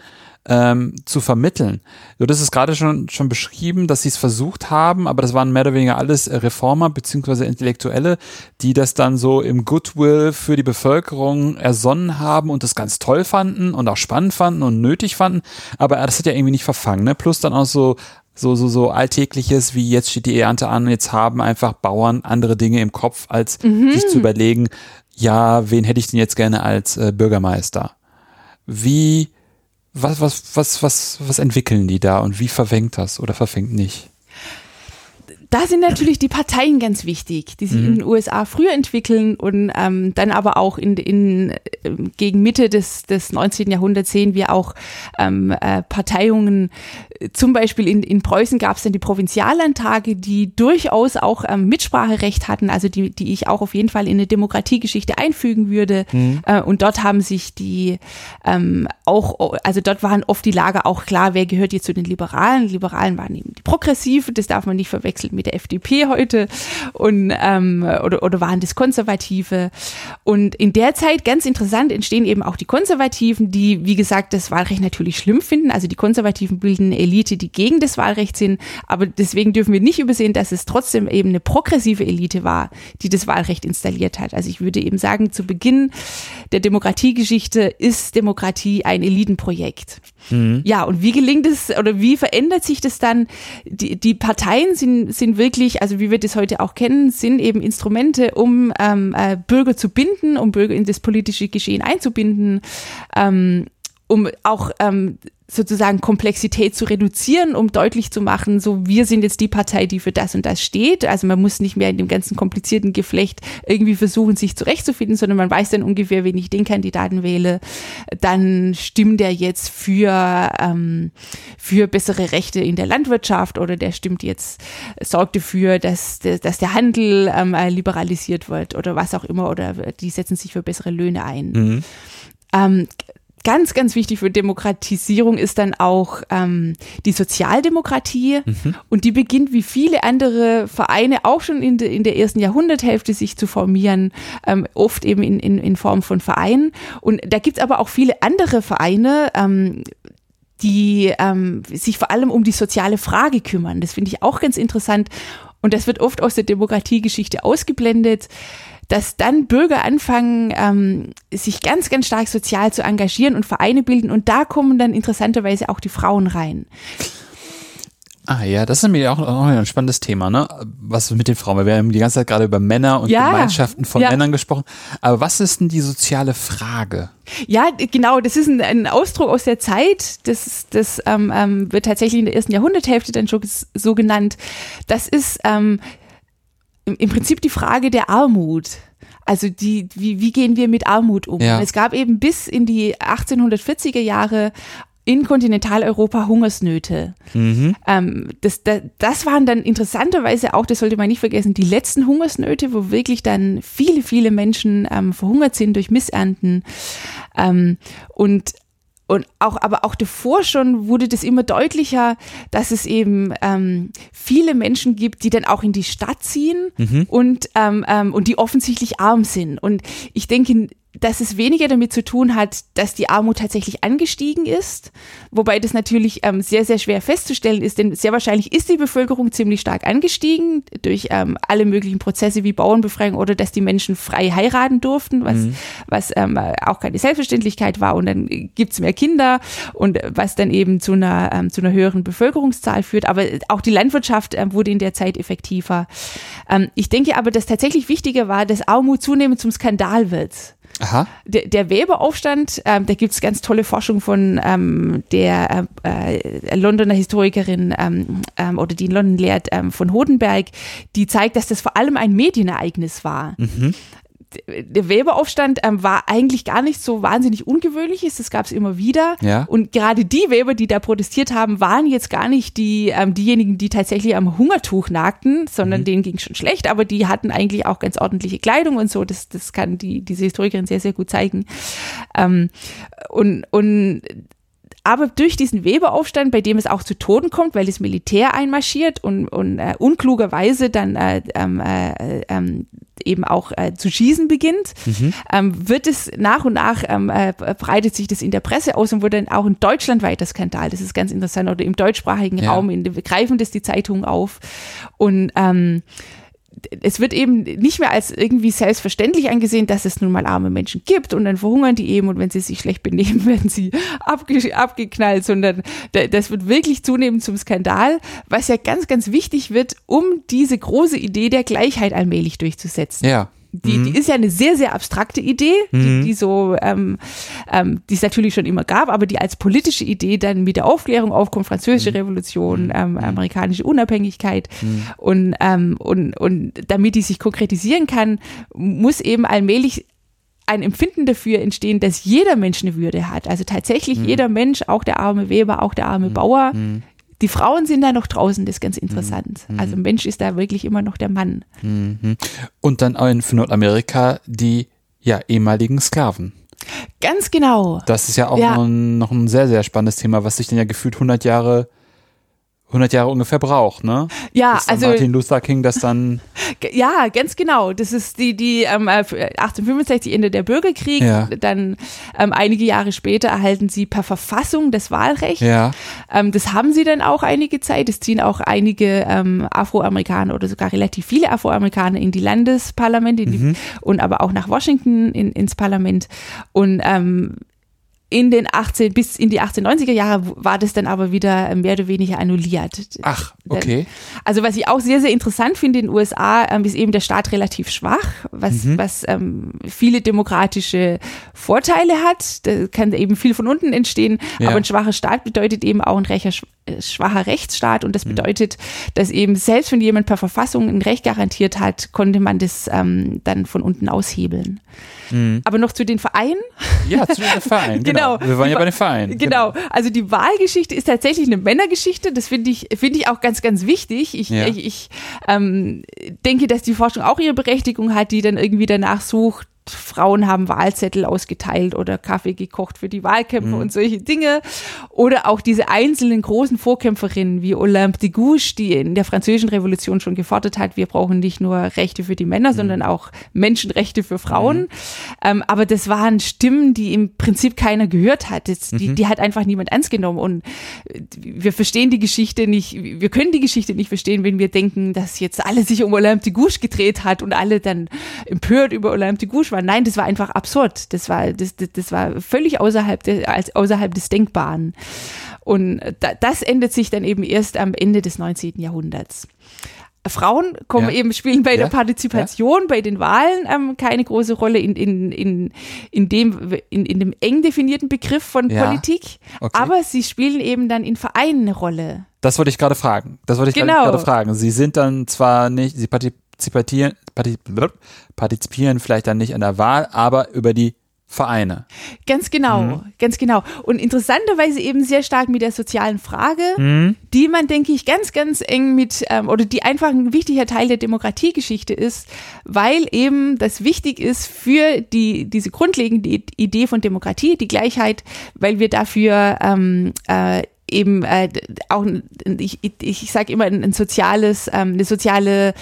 ähm, zu vermitteln. Du das ist gerade schon, schon beschrieben, dass sie es versucht haben, aber das waren mehr oder weniger alles Reformer beziehungsweise Intellektuelle, die das dann so im Goodwill für die Bevölkerung ersonnen haben und das ganz toll fanden und auch spannend fanden und nötig fanden, aber das hat ja irgendwie nicht verfangen, ne? Plus dann auch so so, so, so Alltägliches, wie jetzt steht die Ernte an, jetzt haben einfach Bauern andere Dinge im Kopf, als mhm. sich zu überlegen, ja, wen hätte ich denn jetzt gerne als äh, Bürgermeister? Wie, was, was, was, was, was entwickeln die da und wie verfängt das oder verfängt nicht? Da sind natürlich die Parteien ganz wichtig, die sich mhm. in den USA früher entwickeln und ähm, dann aber auch in, in, gegen Mitte des, des 19. Jahrhunderts sehen wir auch ähm, äh, Parteiungen. Zum Beispiel in, in Preußen gab es dann die Provinziallandtage, die durchaus auch ähm, Mitspracherecht hatten, also die, die ich auch auf jeden Fall in eine Demokratiegeschichte einfügen würde. Mhm. Äh, und dort haben sich die ähm, auch, also dort waren oft die Lager auch klar, wer gehört jetzt zu den Liberalen. Liberalen waren eben die Progressive, das darf man nicht verwechseln mit der FDP heute und ähm, oder, oder waren das Konservative. Und in der Zeit, ganz interessant, entstehen eben auch die Konservativen, die, wie gesagt, das Wahlrecht natürlich schlimm finden. Also die Konservativen bilden eine Elite, die gegen das Wahlrecht sind. Aber deswegen dürfen wir nicht übersehen, dass es trotzdem eben eine progressive Elite war, die das Wahlrecht installiert hat. Also ich würde eben sagen, zu Beginn der Demokratiegeschichte ist Demokratie ein Elitenprojekt. Mhm. Ja, und wie gelingt es oder wie verändert sich das dann? Die, die Parteien sind, sind sind wirklich, also wie wir das heute auch kennen, sind eben Instrumente, um ähm, äh, Bürger zu binden, um Bürger in das politische Geschehen einzubinden, ähm, um auch ähm, sozusagen Komplexität zu reduzieren, um deutlich zu machen, so wir sind jetzt die Partei, die für das und das steht. Also man muss nicht mehr in dem ganzen komplizierten Geflecht irgendwie versuchen, sich zurechtzufinden, sondern man weiß dann ungefähr, wenn ich den Kandidaten wähle, dann stimmt der jetzt für, ähm, für bessere Rechte in der Landwirtschaft oder der stimmt jetzt, sorgt dafür, dass, dass der Handel ähm, liberalisiert wird oder was auch immer oder die setzen sich für bessere Löhne ein. Mhm. Ähm, ganz, ganz wichtig für Demokratisierung ist dann auch ähm, die Sozialdemokratie. Mhm. Und die beginnt wie viele andere Vereine auch schon in, de, in der ersten Jahrhunderthälfte sich zu formieren, ähm, oft eben in, in, in Form von Vereinen. Und da gibt's aber auch viele andere Vereine, ähm, die ähm, sich vor allem um die soziale Frage kümmern. Das finde ich auch ganz interessant. Und das wird oft aus der Demokratiegeschichte ausgeblendet dass dann Bürger anfangen, ähm, sich ganz, ganz stark sozial zu engagieren und Vereine bilden und da kommen dann interessanterweise auch die Frauen rein. Ah ja, das ist nämlich auch, auch ein spannendes Thema, ne? Was mit den Frauen? Wir haben die ganze Zeit gerade über Männer und ja, Gemeinschaften von ja. Männern gesprochen. Aber was ist denn die soziale Frage? Ja, genau, das ist ein, ein Ausdruck aus der Zeit. Das, das ähm, ähm, wird tatsächlich in der ersten Jahrhunderthälfte dann schon so genannt. Das ist ähm, im Prinzip die Frage der Armut. Also die, wie, wie gehen wir mit Armut um? Ja. Es gab eben bis in die 1840er Jahre in Kontinentaleuropa Hungersnöte. Mhm. Ähm, das, das, das waren dann interessanterweise auch, das sollte man nicht vergessen, die letzten Hungersnöte, wo wirklich dann viele, viele Menschen ähm, verhungert sind durch Missernten. Ähm, und und auch, aber auch davor schon wurde das immer deutlicher, dass es eben ähm, viele Menschen gibt, die dann auch in die Stadt ziehen mhm. und, ähm, ähm, und die offensichtlich arm sind. Und ich denke, dass es weniger damit zu tun hat, dass die Armut tatsächlich angestiegen ist, wobei das natürlich ähm, sehr, sehr schwer festzustellen ist, denn sehr wahrscheinlich ist die Bevölkerung ziemlich stark angestiegen durch ähm, alle möglichen Prozesse wie Bauernbefreiung oder dass die Menschen frei heiraten durften, was, mhm. was ähm, auch keine Selbstverständlichkeit war und dann gibt's mehr Kinder und was dann eben zu einer, ähm, zu einer höheren Bevölkerungszahl führt, aber auch die Landwirtschaft ähm, wurde in der Zeit effektiver. Ähm, ich denke aber, dass tatsächlich wichtiger war, dass Armut zunehmend zum Skandal wird. Aha. Der, der Weberaufstand, ähm, da gibt's ganz tolle Forschung von ähm, der äh, äh, Londoner Historikerin ähm, ähm, oder die in London lehrt, ähm, von Hodenberg, die zeigt, dass das vor allem ein Medienereignis war. Mhm der Weberaufstand ähm, war eigentlich gar nicht so wahnsinnig ungewöhnliches, das gab es immer wieder. Ja. Und gerade die Weber, die da protestiert haben, waren jetzt gar nicht die, ähm, diejenigen, die tatsächlich am Hungertuch nagten, sondern mhm. denen ging schon schlecht, aber die hatten eigentlich auch ganz ordentliche Kleidung und so. Das, das kann die, diese Historikerin sehr, sehr gut zeigen. Ähm, und, und aber durch diesen Weberaufstand, bei dem es auch zu Toten kommt, weil das Militär einmarschiert und, und äh, unklugerweise dann äh, ähm, äh, ähm, eben auch äh, zu schießen beginnt, mhm. ähm, wird es nach und nach ähm, äh, breitet sich das in der Presse aus und wurde dann auch in Deutschland weiter Skandal. Das ist ganz interessant. Oder im deutschsprachigen ja. Raum in, greifen das die Zeitungen auf und ähm, es wird eben nicht mehr als irgendwie selbstverständlich angesehen, dass es nun mal arme Menschen gibt und dann verhungern die eben und wenn sie sich schlecht benehmen, werden sie abge abgeknallt, sondern das wird wirklich zunehmend zum Skandal, was ja ganz, ganz wichtig wird, um diese große Idee der Gleichheit allmählich durchzusetzen. Ja. Die, mhm. die ist ja eine sehr, sehr abstrakte Idee, mhm. die, die so, ähm, ähm, die es natürlich schon immer gab, aber die als politische Idee dann mit der Aufklärung aufkommt, französische mhm. Revolution, mhm. ähm, mhm. amerikanische Unabhängigkeit mhm. und, ähm, und, und damit die sich konkretisieren kann, muss eben allmählich ein Empfinden dafür entstehen, dass jeder Mensch eine Würde hat. Also tatsächlich jeder Mensch, auch der arme Weber, auch der arme Bauer, die Frauen sind da noch draußen, das ist ganz interessant. Mhm. Also Mensch ist da wirklich immer noch der Mann. Mhm. Und dann auch in Nordamerika die ja, ehemaligen Sklaven. Ganz genau. Das ist ja auch ja. Noch, ein, noch ein sehr, sehr spannendes Thema, was sich dann ja gefühlt 100 Jahre 100 Jahre ungefähr braucht, ne? Ja, also Martin Luther King das dann. Ja, ganz genau. Das ist die die ähm, 1865 Ende der Bürgerkrieg. Ja. Dann ähm, einige Jahre später erhalten sie per Verfassung das Wahlrecht. Ja. Ähm, das haben sie dann auch einige Zeit. Es ziehen auch einige ähm, Afroamerikaner oder sogar relativ viele Afroamerikaner in die Landesparlamente in die, mhm. und aber auch nach Washington in, ins Parlament. Und ähm, in den 18 bis in die 1890er Jahre war das dann aber wieder mehr oder weniger annulliert. Ach, okay. Also was ich auch sehr sehr interessant finde in den USA ähm, ist eben der Staat relativ schwach, was mhm. was ähm, viele demokratische Vorteile hat. Da kann eben viel von unten entstehen, ja. aber ein schwacher Staat bedeutet eben auch ein recher, äh, schwacher Rechtsstaat und das mhm. bedeutet, dass eben selbst wenn jemand per Verfassung ein Recht garantiert hat, konnte man das ähm, dann von unten aushebeln. Mhm. Aber noch zu den Vereinen. Ja, zu den Vereinen. genau. genau. Wir waren ja bei den Vereinen. Genau. genau. Also die Wahlgeschichte ist tatsächlich eine Männergeschichte. Das finde ich, finde ich auch ganz, ganz wichtig. Ich, ja. ich, ich ähm, denke, dass die Forschung auch ihre Berechtigung hat, die dann irgendwie danach sucht, Frauen haben Wahlzettel ausgeteilt oder Kaffee gekocht für die Wahlkämpfer mhm. und solche Dinge. Oder auch diese einzelnen großen Vorkämpferinnen wie Olympe de Gouges, die in der französischen Revolution schon gefordert hat, wir brauchen nicht nur Rechte für die Männer, mhm. sondern auch Menschenrechte für Frauen. Mhm. Ähm, aber das waren Stimmen, die im Prinzip keiner gehört hat. Das, die, mhm. die hat einfach niemand ernst genommen. Und wir verstehen die Geschichte nicht, wir können die Geschichte nicht verstehen, wenn wir denken, dass jetzt alle sich um Olympe de Gouges gedreht hat und alle dann empört über Olympe de Gouges war. Nein, das war einfach absurd. Das war, das, das, das war völlig außerhalb, de, als, außerhalb des Denkbaren. Und da, das endet sich dann eben erst am Ende des 19. Jahrhunderts. Frauen kommen ja. eben, spielen bei ja. der Partizipation, ja. bei den Wahlen ähm, keine große Rolle in, in, in, in, dem, in, in dem eng definierten Begriff von Politik, okay. aber sie spielen eben dann in Vereinen eine Rolle. Das wollte ich gerade fragen. Das wollte ich genau. gerade fragen. Sie sind dann zwar nicht, sie partizipieren, partizipieren vielleicht dann nicht an der Wahl, aber über die Vereine. Ganz genau, mhm. ganz genau. Und interessanterweise eben sehr stark mit der sozialen Frage, mhm. die man, denke ich, ganz, ganz eng mit, ähm, oder die einfach ein wichtiger Teil der Demokratiegeschichte ist, weil eben das wichtig ist für die, diese grundlegende Idee von Demokratie, die Gleichheit, weil wir dafür ähm, äh, eben äh, auch, ich, ich sage immer, ein, ein soziales, ähm, eine soziale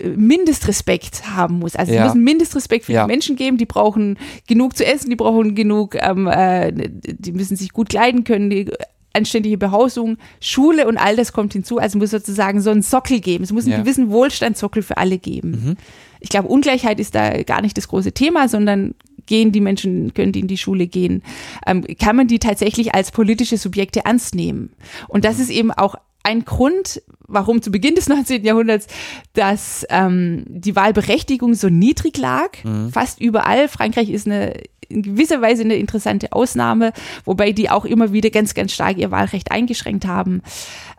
Mindestrespekt haben muss. Also ja. es müssen Mindestrespekt für ja. die Menschen geben, die brauchen genug zu essen, die brauchen genug, ähm, äh, die müssen sich gut kleiden können, die anständige Behausung, Schule und all das kommt hinzu. Also muss sozusagen so einen Sockel geben. Es muss einen ja. gewissen Wohlstandssockel für alle geben. Mhm. Ich glaube, Ungleichheit ist da gar nicht das große Thema, sondern gehen die Menschen, können die in die Schule gehen, ähm, kann man die tatsächlich als politische Subjekte ernst nehmen. Und das ist eben auch ein Grund, warum zu Beginn des 19. Jahrhunderts, dass ähm, die Wahlberechtigung so niedrig lag, mhm. fast überall. Frankreich ist eine in gewisser Weise eine interessante Ausnahme, wobei die auch immer wieder ganz, ganz stark ihr Wahlrecht eingeschränkt haben.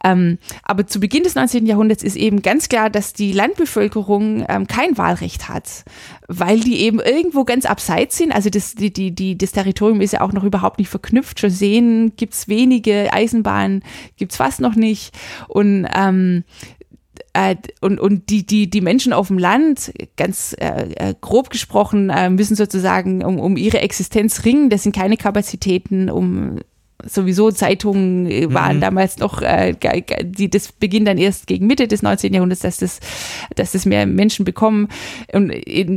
Ähm, aber zu Beginn des 19. Jahrhunderts ist eben ganz klar, dass die Landbevölkerung ähm, kein Wahlrecht hat, weil die eben irgendwo ganz abseits sind. Also das, die, die, die, das Territorium ist ja auch noch überhaupt nicht verknüpft. Schon sehen gibt's wenige, Eisenbahnen gibt's fast noch nicht. Und ähm, äh, und, und die, die, die Menschen auf dem Land, ganz äh, äh, grob gesprochen, äh, müssen sozusagen um, um ihre Existenz ringen. Das sind keine Kapazitäten, um sowieso Zeitungen äh, waren mhm. damals noch, äh, die, das beginnt dann erst gegen Mitte des 19. Jahrhunderts, dass das, dass das mehr Menschen bekommen. Und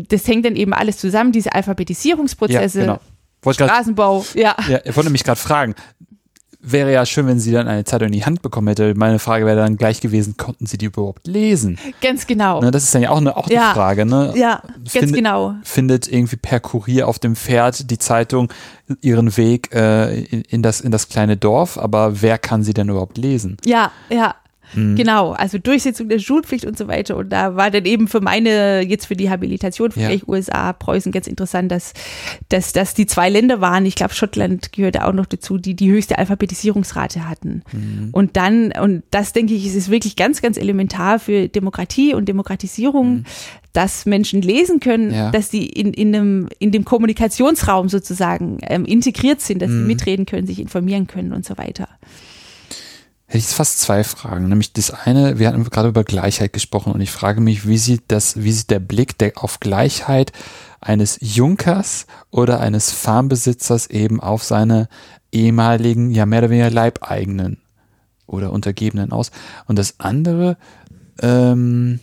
das hängt dann eben alles zusammen, diese Alphabetisierungsprozesse. Ja, genau. Straßenbau, ja. ja. Ich wollte mich gerade fragen, wäre ja schön, wenn sie dann eine Zeitung in die Hand bekommen hätte. Meine Frage wäre dann gleich gewesen, konnten sie die überhaupt lesen? Ganz genau. Ne, das ist dann ja auch eine, auch ja. Frage. Ne? Ja, ganz findet, genau. Findet irgendwie per Kurier auf dem Pferd die Zeitung ihren Weg äh, in, in, das, in das kleine Dorf, aber wer kann sie denn überhaupt lesen? Ja, ja. Mhm. Genau, also Durchsetzung der Schulpflicht und so weiter. Und da war dann eben für meine, jetzt für die Habilitation, für ja. USA, Preußen ganz interessant, dass, dass, dass die zwei Länder waren, ich glaube Schottland gehörte auch noch dazu, die die höchste Alphabetisierungsrate hatten. Mhm. Und dann, und das denke ich, ist es wirklich ganz, ganz elementar für Demokratie und Demokratisierung, mhm. dass Menschen lesen können, ja. dass die in, in, einem, in dem Kommunikationsraum sozusagen ähm, integriert sind, dass sie mhm. mitreden können, sich informieren können und so weiter hätte ich fast zwei Fragen. Nämlich das eine, wir hatten gerade über Gleichheit gesprochen und ich frage mich, wie sieht das, wie sieht der Blick der, auf Gleichheit eines Junkers oder eines Farmbesitzers eben auf seine ehemaligen, ja mehr oder weniger Leibeigenen oder Untergebenen aus? Und das andere, ähm,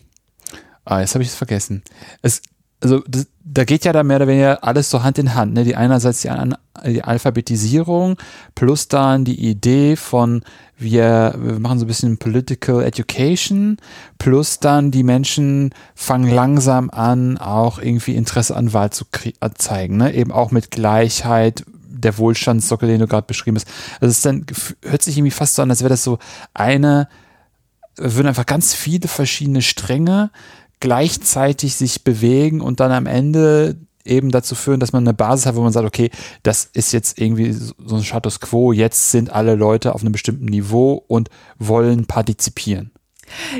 ah, jetzt habe ich es vergessen. Es, also das, da geht ja da mehr oder weniger alles so Hand in Hand. Ne? Die einerseits die, die Alphabetisierung plus dann die Idee von wir, wir machen so ein bisschen Political Education plus dann die Menschen fangen langsam an, auch irgendwie Interesse an Wahl zu zeigen. Ne? Eben auch mit Gleichheit, der Wohlstandssockel, den du gerade beschrieben hast. Also es dann, hört sich irgendwie fast so an, als wäre das so eine, würden einfach ganz viele verschiedene Stränge gleichzeitig sich bewegen und dann am Ende eben dazu führen, dass man eine Basis hat, wo man sagt, okay, das ist jetzt irgendwie so ein Status quo, jetzt sind alle Leute auf einem bestimmten Niveau und wollen partizipieren.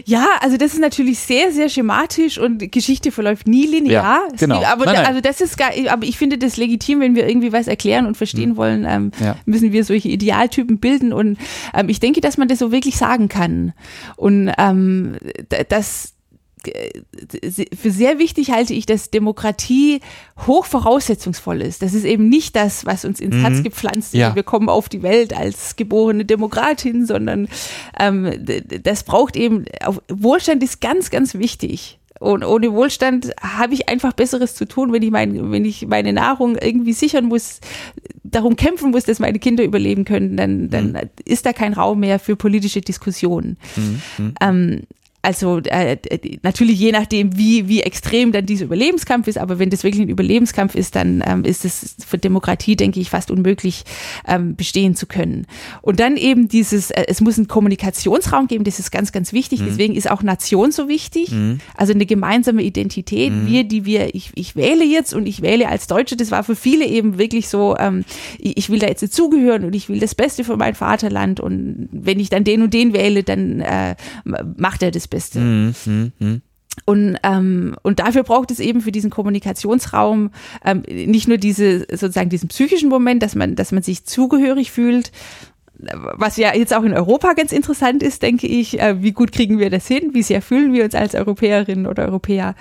Ja, also das ist natürlich sehr, sehr schematisch und Geschichte verläuft nie linear. Ja, genau. aber nein, nein. also das ist gar, aber ich finde das legitim, wenn wir irgendwie was erklären und verstehen mhm. wollen, ähm, ja. müssen wir solche Idealtypen bilden und ähm, ich denke, dass man das so wirklich sagen kann und ähm, das für sehr wichtig halte ich, dass Demokratie hoch voraussetzungsvoll ist. Das ist eben nicht das, was uns ins mhm. Herz gepflanzt ist. Ja. Wir kommen auf die Welt als geborene Demokratin, sondern ähm, das braucht eben, Wohlstand ist ganz, ganz wichtig. Und ohne Wohlstand habe ich einfach Besseres zu tun, wenn ich, mein, wenn ich meine Nahrung irgendwie sichern muss, darum kämpfen muss, dass meine Kinder überleben können, dann, dann mhm. ist da kein Raum mehr für politische Diskussionen. Mhm. mhm. Ähm, also äh, natürlich je nachdem, wie, wie extrem dann dieser Überlebenskampf ist, aber wenn das wirklich ein Überlebenskampf ist, dann ähm, ist es für Demokratie, denke ich, fast unmöglich ähm, bestehen zu können. Und dann eben dieses, äh, es muss einen Kommunikationsraum geben, das ist ganz, ganz wichtig. Mhm. Deswegen ist auch Nation so wichtig. Mhm. Also eine gemeinsame Identität. Mhm. Wir, die wir, ich, ich wähle jetzt und ich wähle als Deutsche, das war für viele eben wirklich so, ähm, ich, ich will da jetzt dazugehören und ich will das Beste für mein Vaterland und wenn ich dann den und den wähle, dann äh, macht er das Beste. Mhm, mh, mh. Und, ähm, und dafür braucht es eben für diesen Kommunikationsraum ähm, nicht nur diese sozusagen diesen psychischen Moment, dass man, dass man sich zugehörig fühlt, was ja jetzt auch in Europa ganz interessant ist, denke ich, äh, wie gut kriegen wir das hin, wie sehr fühlen wir uns als Europäerinnen oder Europäer,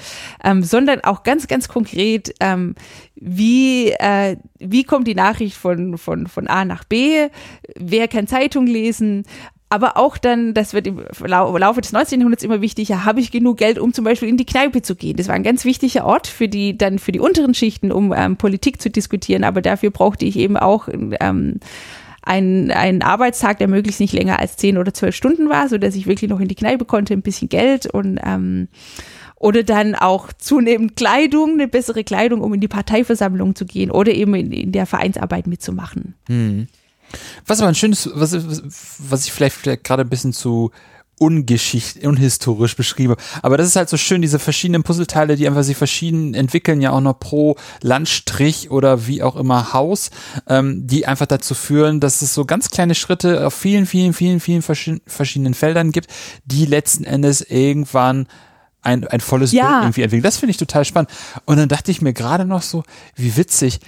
ähm, sondern auch ganz, ganz konkret, ähm, wie, äh, wie kommt die Nachricht von, von, von A nach B, wer kann Zeitung lesen, aber auch dann, das wird im Laufe des 19. Jahrhunderts immer wichtiger, habe ich genug Geld, um zum Beispiel in die Kneipe zu gehen. Das war ein ganz wichtiger Ort für die, dann für die unteren Schichten, um ähm, Politik zu diskutieren. Aber dafür brauchte ich eben auch ähm, einen, einen Arbeitstag, der möglichst nicht länger als zehn oder zwölf Stunden war, so dass ich wirklich noch in die Kneipe konnte, ein bisschen Geld und ähm, oder dann auch zunehmend Kleidung, eine bessere Kleidung, um in die Parteiversammlung zu gehen oder eben in, in der Vereinsarbeit mitzumachen. Hm. Was aber ein schönes, was, was ich vielleicht, vielleicht gerade ein bisschen zu ungeschicht, unhistorisch beschriebe. Aber das ist halt so schön, diese verschiedenen Puzzleteile, die einfach sich verschieden entwickeln, ja auch noch pro Landstrich oder wie auch immer Haus, ähm, die einfach dazu führen, dass es so ganz kleine Schritte auf vielen, vielen, vielen, vielen verschiedenen Feldern gibt, die letzten Endes irgendwann ein, ein volles ja. Bild irgendwie entwickeln. Das finde ich total spannend. Und dann dachte ich mir gerade noch so, wie witzig,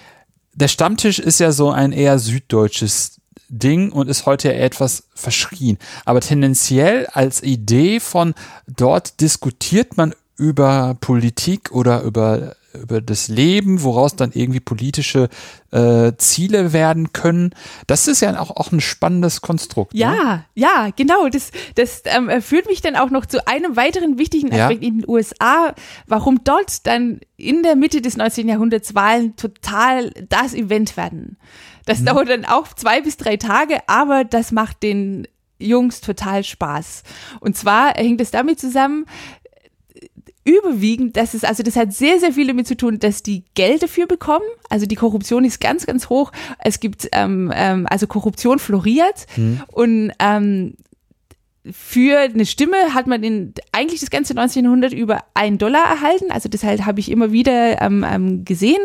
der Stammtisch ist ja so ein eher süddeutsches Ding und ist heute etwas verschrien. Aber tendenziell als Idee von dort diskutiert man über Politik oder über über das Leben, woraus dann irgendwie politische äh, Ziele werden können. Das ist ja auch, auch ein spannendes Konstrukt. Ja, ne? ja, genau. Das, das ähm, führt mich dann auch noch zu einem weiteren wichtigen Aspekt ja. in den USA, warum dort dann in der Mitte des 19. Jahrhunderts Wahlen total das Event werden. Das mhm. dauert dann auch zwei bis drei Tage, aber das macht den Jungs total Spaß. Und zwar hängt es damit zusammen, überwiegend, das ist, also das hat sehr, sehr viel damit zu tun, dass die Geld dafür bekommen. Also die Korruption ist ganz, ganz hoch. Es gibt, ähm, ähm, also Korruption floriert mhm. und ähm, für eine Stimme hat man in, eigentlich das ganze 1900 über einen Dollar erhalten. Also das halt habe ich immer wieder ähm, ähm, gesehen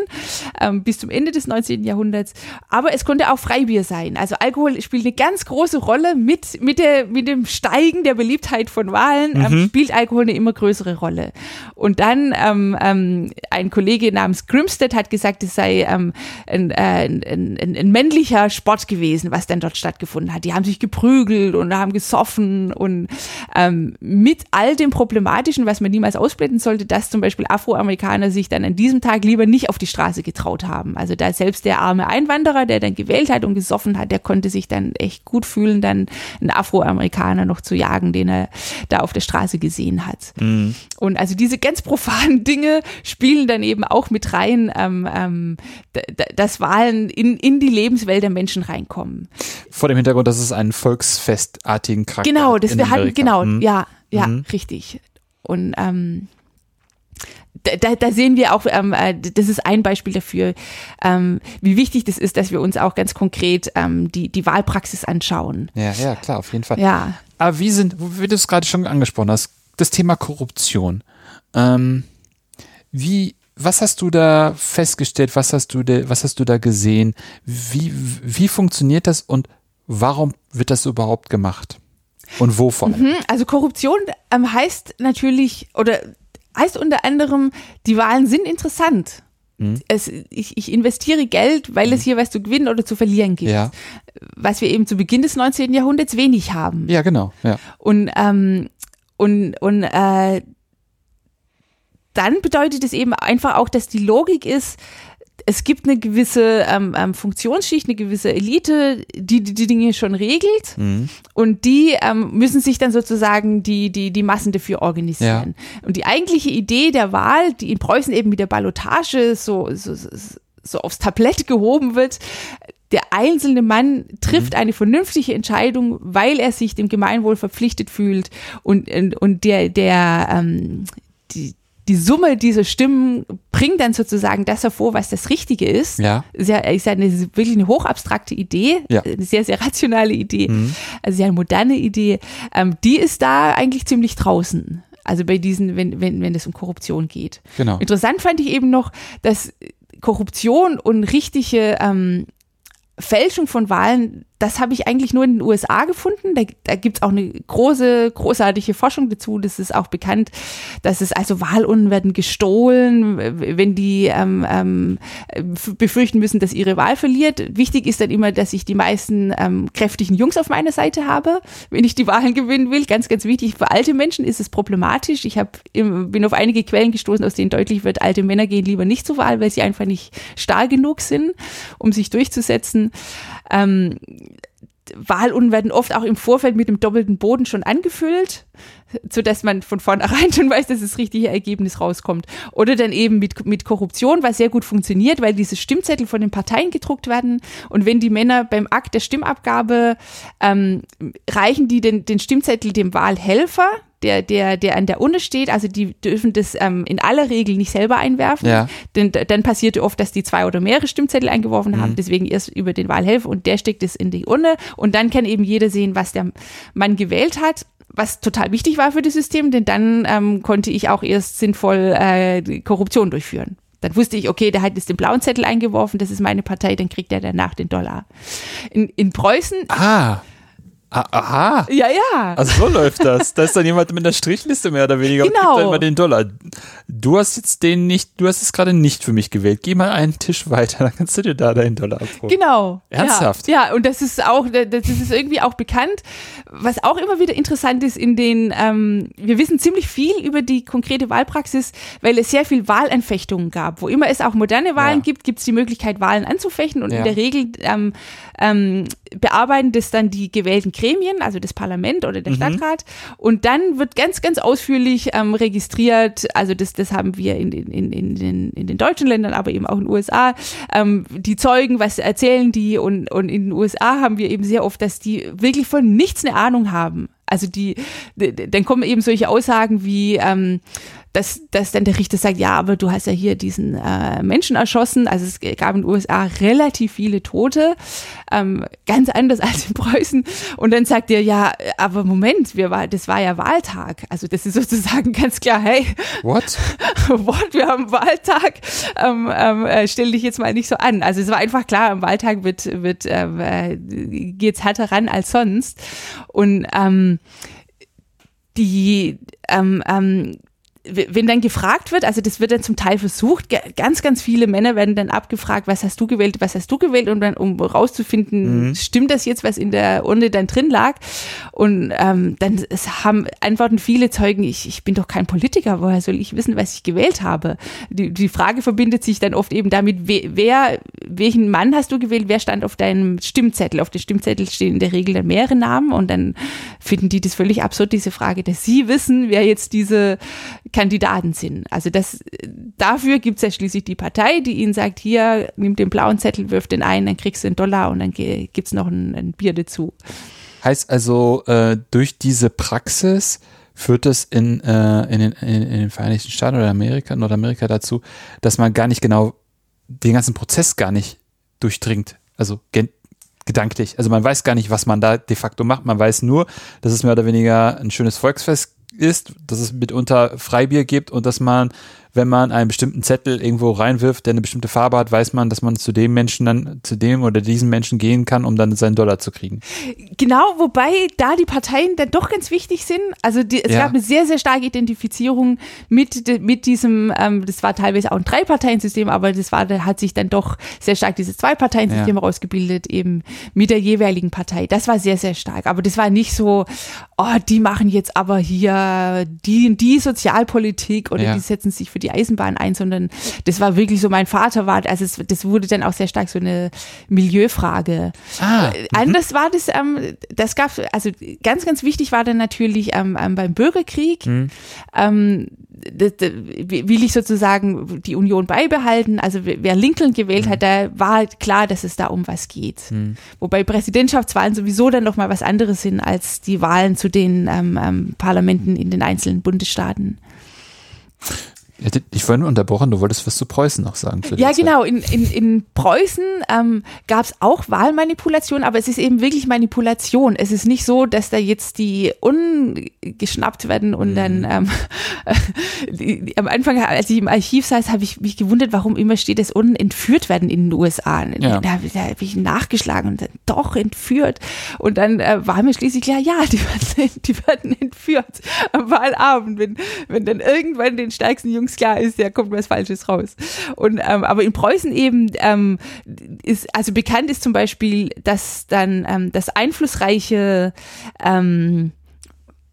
ähm, bis zum Ende des 19. Jahrhunderts. Aber es konnte auch Freibier sein. Also Alkohol spielt eine ganz große Rolle mit mit der mit dem Steigen der Beliebtheit von Wahlen ähm, mhm. spielt Alkohol eine immer größere Rolle. Und dann ähm, ähm, ein Kollege namens Grimstead hat gesagt, es sei ähm, ein, äh, ein, ein, ein männlicher Sport gewesen, was dann dort stattgefunden hat. Die haben sich geprügelt und haben gesoffen und ähm, mit all dem Problematischen, was man niemals ausblenden sollte, dass zum Beispiel Afroamerikaner sich dann an diesem Tag lieber nicht auf die Straße getraut haben. Also da selbst der arme Einwanderer, der dann gewählt hat und gesoffen hat, der konnte sich dann echt gut fühlen, dann einen Afroamerikaner noch zu jagen, den er da auf der Straße gesehen hat. Mhm. Und also diese ganz profanen Dinge spielen dann eben auch mit rein, ähm, ähm, dass Wahlen in, in die Lebenswelt der Menschen reinkommen. Vor dem Hintergrund, dass es einen volksfestartigen Charakter Genau, das wir hatten, genau, mhm. ja, ja, mhm. richtig. Und ähm, da, da sehen wir auch, ähm, äh, das ist ein Beispiel dafür, ähm, wie wichtig das ist, dass wir uns auch ganz konkret ähm, die, die Wahlpraxis anschauen. Ja, ja, klar, auf jeden Fall. Ja. Aber wie sind, wie du es gerade schon angesprochen hast, das Thema Korruption. Ähm, wie, was hast du da festgestellt? Was hast du, da, was hast du da gesehen? Wie, wie funktioniert das und warum wird das überhaupt gemacht? Und wo vor allem? Mhm, also Korruption ähm, heißt natürlich, oder heißt unter anderem, die Wahlen sind interessant. Mhm. Es, ich, ich investiere Geld, weil es hier was zu gewinnen oder zu verlieren gibt. Ja. Was wir eben zu Beginn des 19. Jahrhunderts wenig haben. Ja, genau. Ja. Und, ähm, und, und äh, dann bedeutet es eben einfach auch, dass die Logik ist, es gibt eine gewisse ähm, ähm, Funktionsschicht, eine gewisse Elite, die, die die Dinge schon regelt Mhm. und die ähm, müssen sich dann sozusagen die, die, die Massen dafür organisieren. Und die eigentliche Idee der Wahl, die in Preußen eben mit der Ballotage so, so, so, aufs Tablett gehoben wird, der einzelne Mann trifft eine vernünftige Entscheidung, weil er sich dem Gemeinwohl verpflichtet fühlt und, und, und der, der, ähm, die, die Summe dieser Stimmen bringt dann sozusagen das hervor, was das Richtige ist. Ja. Ist ja, ist ja eine, wirklich eine hochabstrakte Idee, Ja. eine sehr, sehr rationale Idee, Mhm. also sehr eine moderne Idee. Ähm, die ist da eigentlich ziemlich draußen. Also bei diesen, wenn, wenn, wenn es um Korruption geht. Genau. Interessant fand ich eben noch, dass Korruption und richtige ähm, Fälschung von Wahlen, das habe ich eigentlich nur in den USA gefunden. Da, da gibt es auch eine große, großartige Forschung dazu. Das ist auch bekannt, dass es also Wahlurnen werden gestohlen, wenn die ähm, ähm, befürchten müssen, dass ihre Wahl verliert. Wichtig ist dann immer, dass ich die meisten ähm, kräftigen Jungs auf meiner Seite habe, wenn ich die Wahlen gewinnen will. Ganz, ganz wichtig. Für alte Menschen ist es problematisch. Ich hab, bin auf einige Quellen gestoßen, aus denen deutlich wird, alte Männer gehen lieber nicht zur Wahl, weil sie einfach nicht stark genug sind, um sich durchzusetzen. Ähm, Wahlurnen werden oft auch im Vorfeld mit einem doppelten Boden schon angefüllt, so dass man von vornherein schon weiß, dass das richtige Ergebnis rauskommt. Oder dann eben mit, mit Korruption, was sehr gut funktioniert, weil diese Stimmzettel von den Parteien gedruckt werden. Und wenn die Männer beim Akt der Stimmabgabe ähm, reichen die den, den Stimmzettel dem Wahlhelfer, der, der, der an der Urne steht, also die dürfen das ähm, in aller Regel nicht selber einwerfen. Ja. Denn dann passierte oft, dass die zwei oder mehrere Stimmzettel eingeworfen haben, deswegen erst über den Wahlhelfer und der steckt es in die Urne und dann kann eben jeder sehen, was der Mann gewählt hat. Was total wichtig war für das System, denn dann ähm, konnte ich auch erst sinnvoll äh, Korruption durchführen. Dann wusste ich, okay, der hat jetzt den blauen Zettel eingeworfen, das ist meine Partei, dann kriegt er danach den Dollar. In, in Preußen, Ah. Ah, Aha. ja, ja. Also so läuft das. Da ist dann jemand mit einer Strichliste mehr oder weniger und Genau. gibt dann immer den Dollar. Du hast jetzt den nicht, du hast es gerade nicht für mich gewählt. Geh mal einen Tisch weiter, dann kannst du dir da deinen Dollar abholen. Genau. Ernsthaft? Ja, ja, und das ist auch, das ist irgendwie auch bekannt. Was auch immer wieder interessant ist in den, ähm, wir wissen ziemlich viel über die konkrete Wahlpraxis, weil es sehr viel Wahlanfechtungen gab. Wo immer es auch moderne Wahlen Ja. gibt, gibt es die Möglichkeit, Wahlen anzufechten und Ja. in der Regel ähm, ähm, bearbeiten das dann die gewählten Gremien, also das Parlament oder Mhm. der Stadtrat. Und dann wird ganz, ganz ausführlich ähm, registriert, also das, das haben wir in, den- in, in, den, in den deutschen Ländern, aber eben auch in den USA, ähm, die Zeugen, was erzählen die und, und in den USA haben wir eben sehr oft, dass die wirklich von nichts eine Ahnung haben. Also die, dann kommen eben solche Aussagen wie, ähm, dass, dass dann der Richter sagt, ja, aber du hast ja hier diesen äh, Menschen erschossen. Also es gab in den USA relativ viele Tote, ähm, ganz anders als in Preußen. Und dann sagt er, ja, aber Moment, wir war, das war ja Wahltag. Also das ist sozusagen ganz klar, hey, What? What, wir haben Wahltag, ähm, ähm, äh, stell dich jetzt mal nicht so an. Also es war einfach klar, am Wahltag wird, wird ähm, äh, geht's härter ran als sonst. Und ähm, die ähm, ähm, wenn dann gefragt wird, also das wird dann zum Teil versucht, ganz, ganz viele Männer werden dann abgefragt, was hast du gewählt, was hast du gewählt, und dann, um rauszufinden, stimmt das jetzt, was in der Urne dann drin lag? Und ähm, dann haben antworten viele Zeugen, ich, ich bin doch kein Politiker, woher soll ich wissen, was ich gewählt habe? Die, die Frage verbindet sich dann oft eben damit, we, wer, welchen Mann hast du gewählt, wer stand auf deinem Stimmzettel? Auf dem Stimmzettel stehen in der Regel dann mehrere Namen und dann finden die das völlig absurd, diese Frage, dass sie wissen, wer jetzt diese Kandidaten sind. Also das, dafür gibt es ja schließlich die Partei, die ihnen sagt, hier, nimm den blauen Zettel, wirf den ein, dann kriegst du einen Dollar und dann ge- gibt's noch ein, ein Bier dazu. Heißt also, äh, durch diese Praxis führt es in, äh, in, den, in, in den Vereinigten Staaten oder Amerika, Nordamerika dazu, dass man gar nicht genau den ganzen Prozess gar nicht durchdringt. Also gedanklich. Also man weiß gar nicht, was man da de facto macht. Man weiß nur, dass es mehr oder weniger ein schönes Volksfest ist, dass es mitunter Freibier gibt und dass man wenn man einen bestimmten Zettel irgendwo reinwirft, der eine bestimmte Farbe hat, weiß man, dass man zu dem Menschen dann, zu dem oder diesen Menschen gehen kann, um dann seinen Dollar zu kriegen. Genau, wobei da die Parteien dann doch ganz wichtig sind. Also die, es ja. gab eine sehr, sehr starke Identifizierung mit, mit diesem, ähm, das war teilweise auch ein Drei-Parteien-System, aber das war, da hat sich dann doch sehr stark dieses Zwei-Parteien-System ja. rausgebildet, eben mit der jeweiligen Partei. Das war sehr, sehr stark. Aber das war nicht so, oh, die machen jetzt aber hier die, die Sozialpolitik oder ja. die setzen sich für die Eisenbahn ein, sondern das war wirklich so, mein Vater war, also es, das wurde dann auch sehr stark so eine Milieufrage. Ah, äh, Anders war das, ähm, das gab, also ganz, ganz wichtig war dann natürlich ähm, ähm, beim Bürgerkrieg, mhm. ähm, das, das, will ich sozusagen die Union beibehalten. Also wer Lincoln gewählt mhm. hat, da war klar, dass es da um was geht. Mhm. Wobei Präsidentschaftswahlen sowieso dann noch mal was anderes sind als die Wahlen zu den ähm, ähm, Parlamenten in den einzelnen Bundesstaaten. Ich war nur unterbrochen, du wolltest was zu Preußen noch sagen. Ja, genau. In, in, in Preußen ähm, gab es auch Wahlmanipulation, aber es ist eben wirklich Manipulation. Es ist nicht so, dass da jetzt die ungeschnappt werden und mhm. dann ähm, die, am Anfang, als ich im Archiv saß, habe ich mich gewundert, warum immer steht, dass unten entführt werden in den USA. Ja. Da, da habe ich nachgeschlagen und dann, doch entführt. Und dann äh, war mir schließlich klar, ja, die werden, die werden entführt am Wahlabend, wenn, wenn dann irgendwann den stärksten Jungs klar ist, ja, kommt was Falsches raus. Und ähm, aber in Preußen eben ähm, ist, also bekannt ist zum Beispiel, dass dann ähm, das einflussreiche ähm,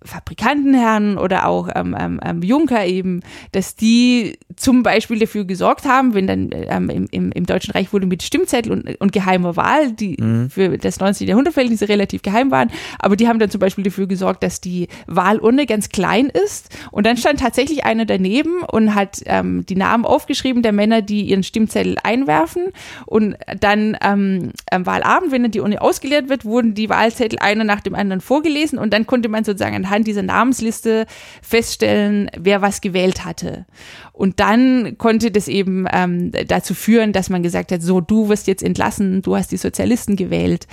Fabrikantenherren oder auch ähm, ähm, ähm, Juncker eben, dass die zum Beispiel dafür gesorgt haben, wenn dann ähm, im, im, im Deutschen Reich wurde mit Stimmzettel und, und geheimer Wahl, die mhm. für das 19. Jahrhundertverhältnisse relativ geheim waren, aber die haben dann zum Beispiel dafür gesorgt, dass die Wahlurne ganz klein ist und dann stand tatsächlich einer daneben und hat ähm, die Namen aufgeschrieben der Männer, die ihren Stimmzettel einwerfen und dann ähm, am Wahlabend, wenn dann die Urne ausgeleert wird, wurden die Wahlzettel einer nach dem anderen vorgelesen und dann konnte man sozusagen anhand dieser Namensliste feststellen, wer was gewählt hatte. Und dann konnte das eben ähm, dazu führen, dass man gesagt hat, so, du wirst jetzt entlassen, du hast die Sozialisten gewählt.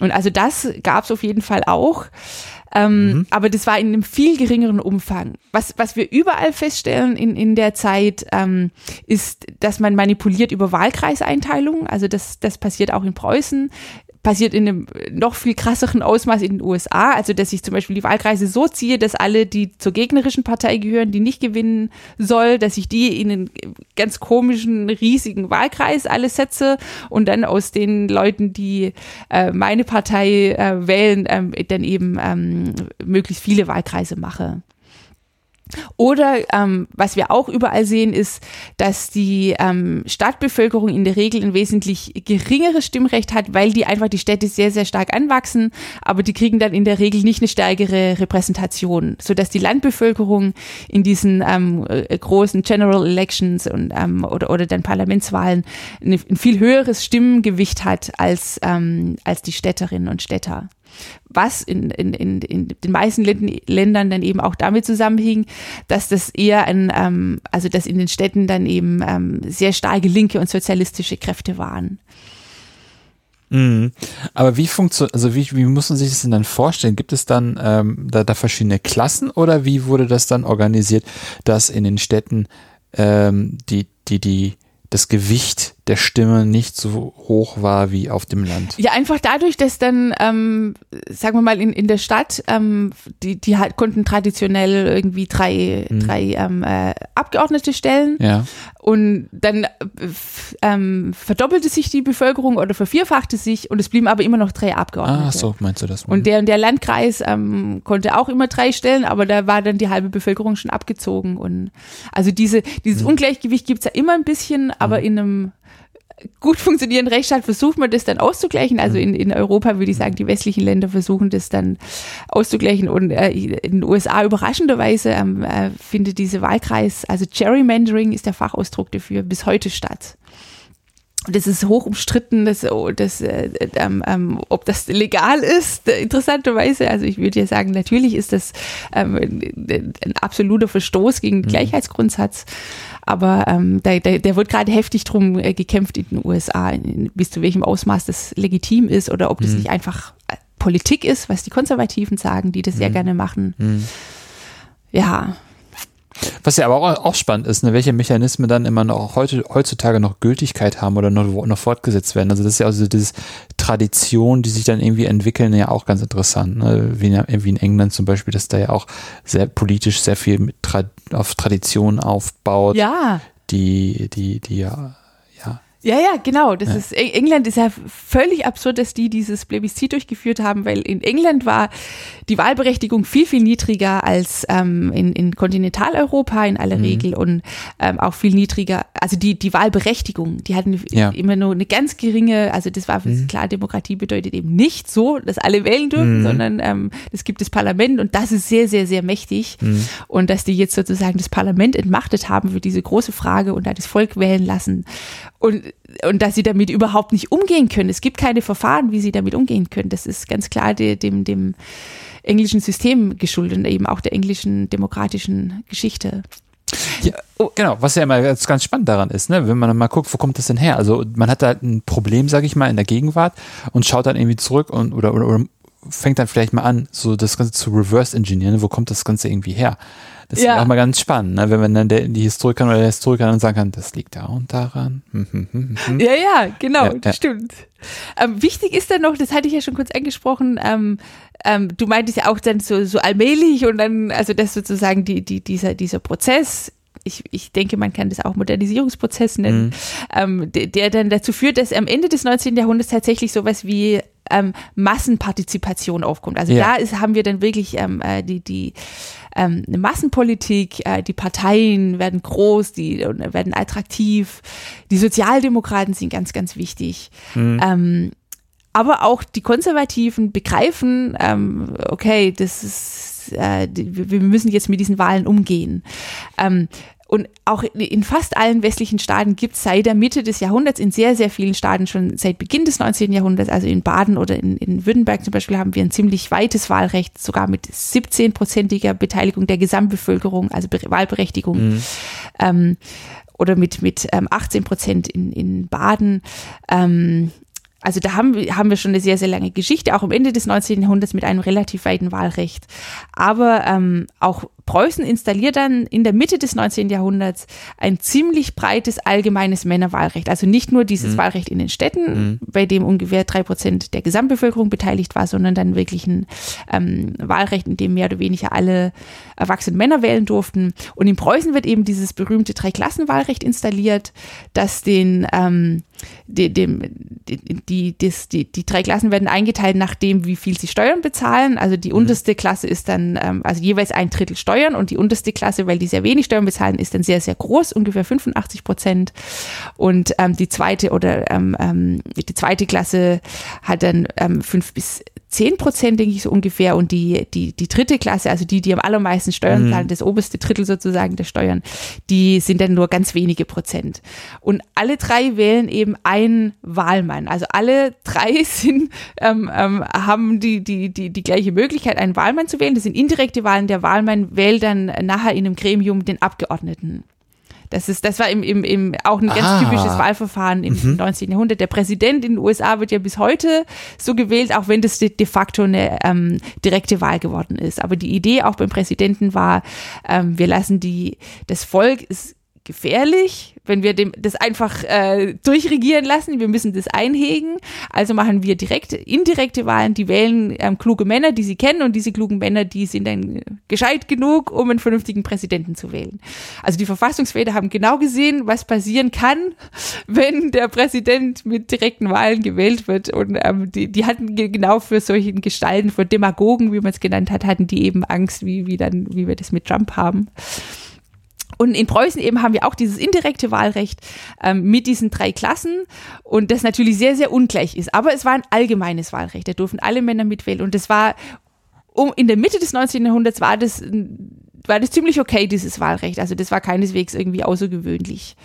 Und also das gab es auf jeden Fall auch. Ähm, mhm. Aber das war in einem viel geringeren Umfang. Was, was wir überall feststellen in, in der Zeit, ähm, ist, dass man manipuliert über Wahlkreiseinteilungen. Also das, das passiert auch in Preußen passiert in einem noch viel krasseren Ausmaß in den USA. Also, dass ich zum Beispiel die Wahlkreise so ziehe, dass alle, die zur gegnerischen Partei gehören, die nicht gewinnen soll, dass ich die in einen ganz komischen, riesigen Wahlkreis alle setze und dann aus den Leuten, die äh, meine Partei äh, wählen, ähm, dann eben ähm, möglichst viele Wahlkreise mache. Oder ähm, was wir auch überall sehen, ist, dass die ähm, Stadtbevölkerung in der Regel ein wesentlich geringeres Stimmrecht hat, weil die einfach die Städte sehr, sehr stark anwachsen, aber die kriegen dann in der Regel nicht eine stärkere Repräsentation, sodass die Landbevölkerung in diesen ähm, äh, großen General Elections und, ähm, oder, oder dann Parlamentswahlen ein viel höheres Stimmengewicht hat als, ähm, als die Städterinnen und Städter was in, in, in, in den meisten Ländern dann eben auch damit zusammenhing, dass das eher ein, ähm, also dass in den Städten dann eben ähm, sehr starke linke und sozialistische Kräfte waren. Mhm. Aber wie funktioniert, also wie, wie muss man sich das denn dann vorstellen? Gibt es dann ähm, da, da verschiedene Klassen oder wie wurde das dann organisiert, dass in den Städten ähm, die, die, die das Gewicht der Stimme nicht so hoch war wie auf dem Land. Ja, einfach dadurch, dass dann, ähm, sagen wir mal, in, in der Stadt, ähm, die, die halt konnten traditionell irgendwie drei, hm. drei ähm, äh, Abgeordnete stellen. Ja. Und dann ähm, verdoppelte sich die Bevölkerung oder vervierfachte sich und es blieben aber immer noch drei Abgeordnete. Ah, so meinst du das? Und mhm. der und der Landkreis ähm, konnte auch immer drei stellen, aber da war dann die halbe Bevölkerung schon abgezogen. Und also diese, dieses mhm. Ungleichgewicht gibt's ja immer ein bisschen, aber mhm. in einem gut funktionierenden Rechtsstaat versucht man das dann auszugleichen. Also in, in Europa würde ich sagen, die westlichen Länder versuchen das dann auszugleichen. Und äh, in den USA überraschenderweise ähm, äh, findet diese Wahlkreis, also Gerrymandering ist der Fachausdruck dafür, bis heute statt. das ist hoch umstritten, dass, oh, dass, äh, ähm, ähm, ob das legal ist, interessanterweise. Also ich würde ja sagen, natürlich ist das ähm, ein absoluter Verstoß gegen den mhm. Aber ähm, da, da, der wird gerade heftig drum äh, gekämpft in den USA, in, bis zu welchem Ausmaß das legitim ist oder ob das mhm. nicht einfach äh, Politik ist, was die Konservativen sagen, die das mhm. sehr gerne machen. Mhm. Ja, was ja aber auch, auch spannend ist, ne, welche Mechanismen dann immer noch heute, heutzutage noch Gültigkeit haben oder noch, noch fortgesetzt werden. Also das ist ja also diese Tradition, die sich dann irgendwie entwickeln, ja auch ganz interessant. Ne? Wie, in, irgendwie in England zum Beispiel, dass da ja auch sehr politisch sehr viel mit Tra auf Tradition aufbaut. Ja. Die, die, die ja ja, ja, genau. Das ja. ist England ist ja völlig absurd, dass die dieses Plebiszit durchgeführt haben, weil in England war die Wahlberechtigung viel viel niedriger als ähm, in, in Kontinentaleuropa in aller mhm. Regel und ähm, auch viel niedriger. Also die die Wahlberechtigung, die hatten ja. immer nur eine ganz geringe. Also das war mhm. klar, Demokratie bedeutet eben nicht so, dass alle wählen dürfen, mhm. sondern ähm, es gibt das Parlament und das ist sehr sehr sehr mächtig mhm. und dass die jetzt sozusagen das Parlament entmachtet haben für diese große Frage und da das Volk wählen lassen und, und dass sie damit überhaupt nicht umgehen können. Es gibt keine Verfahren, wie sie damit umgehen können. Das ist ganz klar de, dem, dem englischen System geschuldet und eben auch der englischen demokratischen Geschichte. Ja, oh. genau, was ja immer ganz, ganz spannend daran ist, ne? wenn man mal guckt, wo kommt das denn her? Also man hat da halt ein Problem, sage ich mal, in der Gegenwart und schaut dann irgendwie zurück und oder, oder, oder fängt dann vielleicht mal an, so das Ganze zu reverse engineeren, wo kommt das Ganze irgendwie her? Das ja. ist auch mal ganz spannend, ne? wenn man dann der, die Historikerin oder der Historiker dann sagen kann, das liegt da und daran. Hm, hm, hm, ja, ja, genau, ja, das stimmt. Ähm, wichtig ist dann noch, das hatte ich ja schon kurz angesprochen, ähm, ähm, du meintest ja auch dann so, so allmählich und dann, also das sozusagen die, die, dieser, dieser Prozess ich, ich denke, man kann das auch Modernisierungsprozess nennen, mhm. ähm, der, der, dann dazu führt, dass am Ende des 19. Jahrhunderts tatsächlich sowas wie ähm, Massenpartizipation aufkommt. Also ja. da ist, haben wir dann wirklich ähm, äh, die, die ähm, eine Massenpolitik, äh, die Parteien werden groß, die werden attraktiv, die Sozialdemokraten sind ganz, ganz wichtig. Mhm. Ähm, aber auch die Konservativen begreifen, ähm, okay, das ist, äh, wir müssen jetzt mit diesen Wahlen umgehen. Ähm, und auch in fast allen westlichen Staaten gibt es seit der Mitte des Jahrhunderts, in sehr, sehr vielen Staaten schon seit Beginn des 19. Jahrhunderts, also in Baden oder in, in Württemberg zum Beispiel, haben wir ein ziemlich weites Wahlrecht, sogar mit 17-prozentiger Beteiligung der Gesamtbevölkerung, also Wahlberechtigung. Mhm. Ähm, oder mit, mit ähm, 18 Prozent in, in Baden. Ähm, also da haben wir, haben wir schon eine sehr, sehr lange Geschichte, auch am Ende des 19. Jahrhunderts mit einem relativ weiten Wahlrecht. Aber ähm, auch Preußen installiert dann in der Mitte des 19. Jahrhunderts ein ziemlich breites allgemeines Männerwahlrecht. Also nicht nur dieses mhm. Wahlrecht in den Städten, mhm. bei dem ungefähr drei Prozent der Gesamtbevölkerung beteiligt war, sondern dann wirklich ein ähm, Wahlrecht, in dem mehr oder weniger alle erwachsenen Männer wählen durften. Und in Preußen wird eben dieses berühmte Dreiklassenwahlrecht installiert, das den ähm, die, dem, die, das, die, die drei Klassen werden eingeteilt nach dem, wie viel sie Steuern bezahlen. Also die mhm. unterste Klasse ist dann, ähm, also jeweils ein Drittel Steuern und die unterste Klasse, weil die sehr wenig Steuern bezahlen, ist dann sehr, sehr groß, ungefähr 85 Prozent. Und ähm, die zweite oder ähm, ähm, die zweite Klasse hat dann ähm, fünf bis 10 Prozent, denke ich so ungefähr. Und die, die, die dritte Klasse, also die, die am allermeisten Steuern mhm. zahlen, das oberste Drittel sozusagen der Steuern, die sind dann nur ganz wenige Prozent. Und alle drei wählen eben einen Wahlmann. Also alle drei sind, ähm, ähm, haben die, die, die, die gleiche Möglichkeit, einen Wahlmann zu wählen. Das sind indirekte Wahlen. Der Wahlmann wählt dann nachher in einem Gremium den Abgeordneten. Das ist, das war im, im, im auch ein ganz ah. typisches Wahlverfahren im mhm. 19. Jahrhundert. Der Präsident in den USA wird ja bis heute so gewählt, auch wenn das de, de facto eine ähm, direkte Wahl geworden ist. Aber die Idee auch beim Präsidenten war, ähm, wir lassen die, das Volk ist gefährlich, wenn wir dem das einfach äh, durchregieren lassen. Wir müssen das einhegen. Also machen wir direkte, indirekte Wahlen. Die wählen ähm, kluge Männer, die sie kennen, und diese klugen Männer, die sind dann gescheit genug, um einen vernünftigen Präsidenten zu wählen. Also die Verfassungsväter haben genau gesehen, was passieren kann, wenn der Präsident mit direkten Wahlen gewählt wird. Und ähm, die, die hatten genau für solchen Gestalten, für Demagogen, wie man es genannt hat, hatten die eben Angst, wie, wie dann, wie wir das mit Trump haben. Und in Preußen eben haben wir auch dieses indirekte Wahlrecht ähm, mit diesen drei Klassen und das natürlich sehr, sehr ungleich ist. Aber es war ein allgemeines Wahlrecht. Da durften alle Männer mitwählen. Und das war, um, in der Mitte des 19. Jahrhunderts war das, war das ziemlich okay, dieses Wahlrecht. Also das war keineswegs irgendwie außergewöhnlich.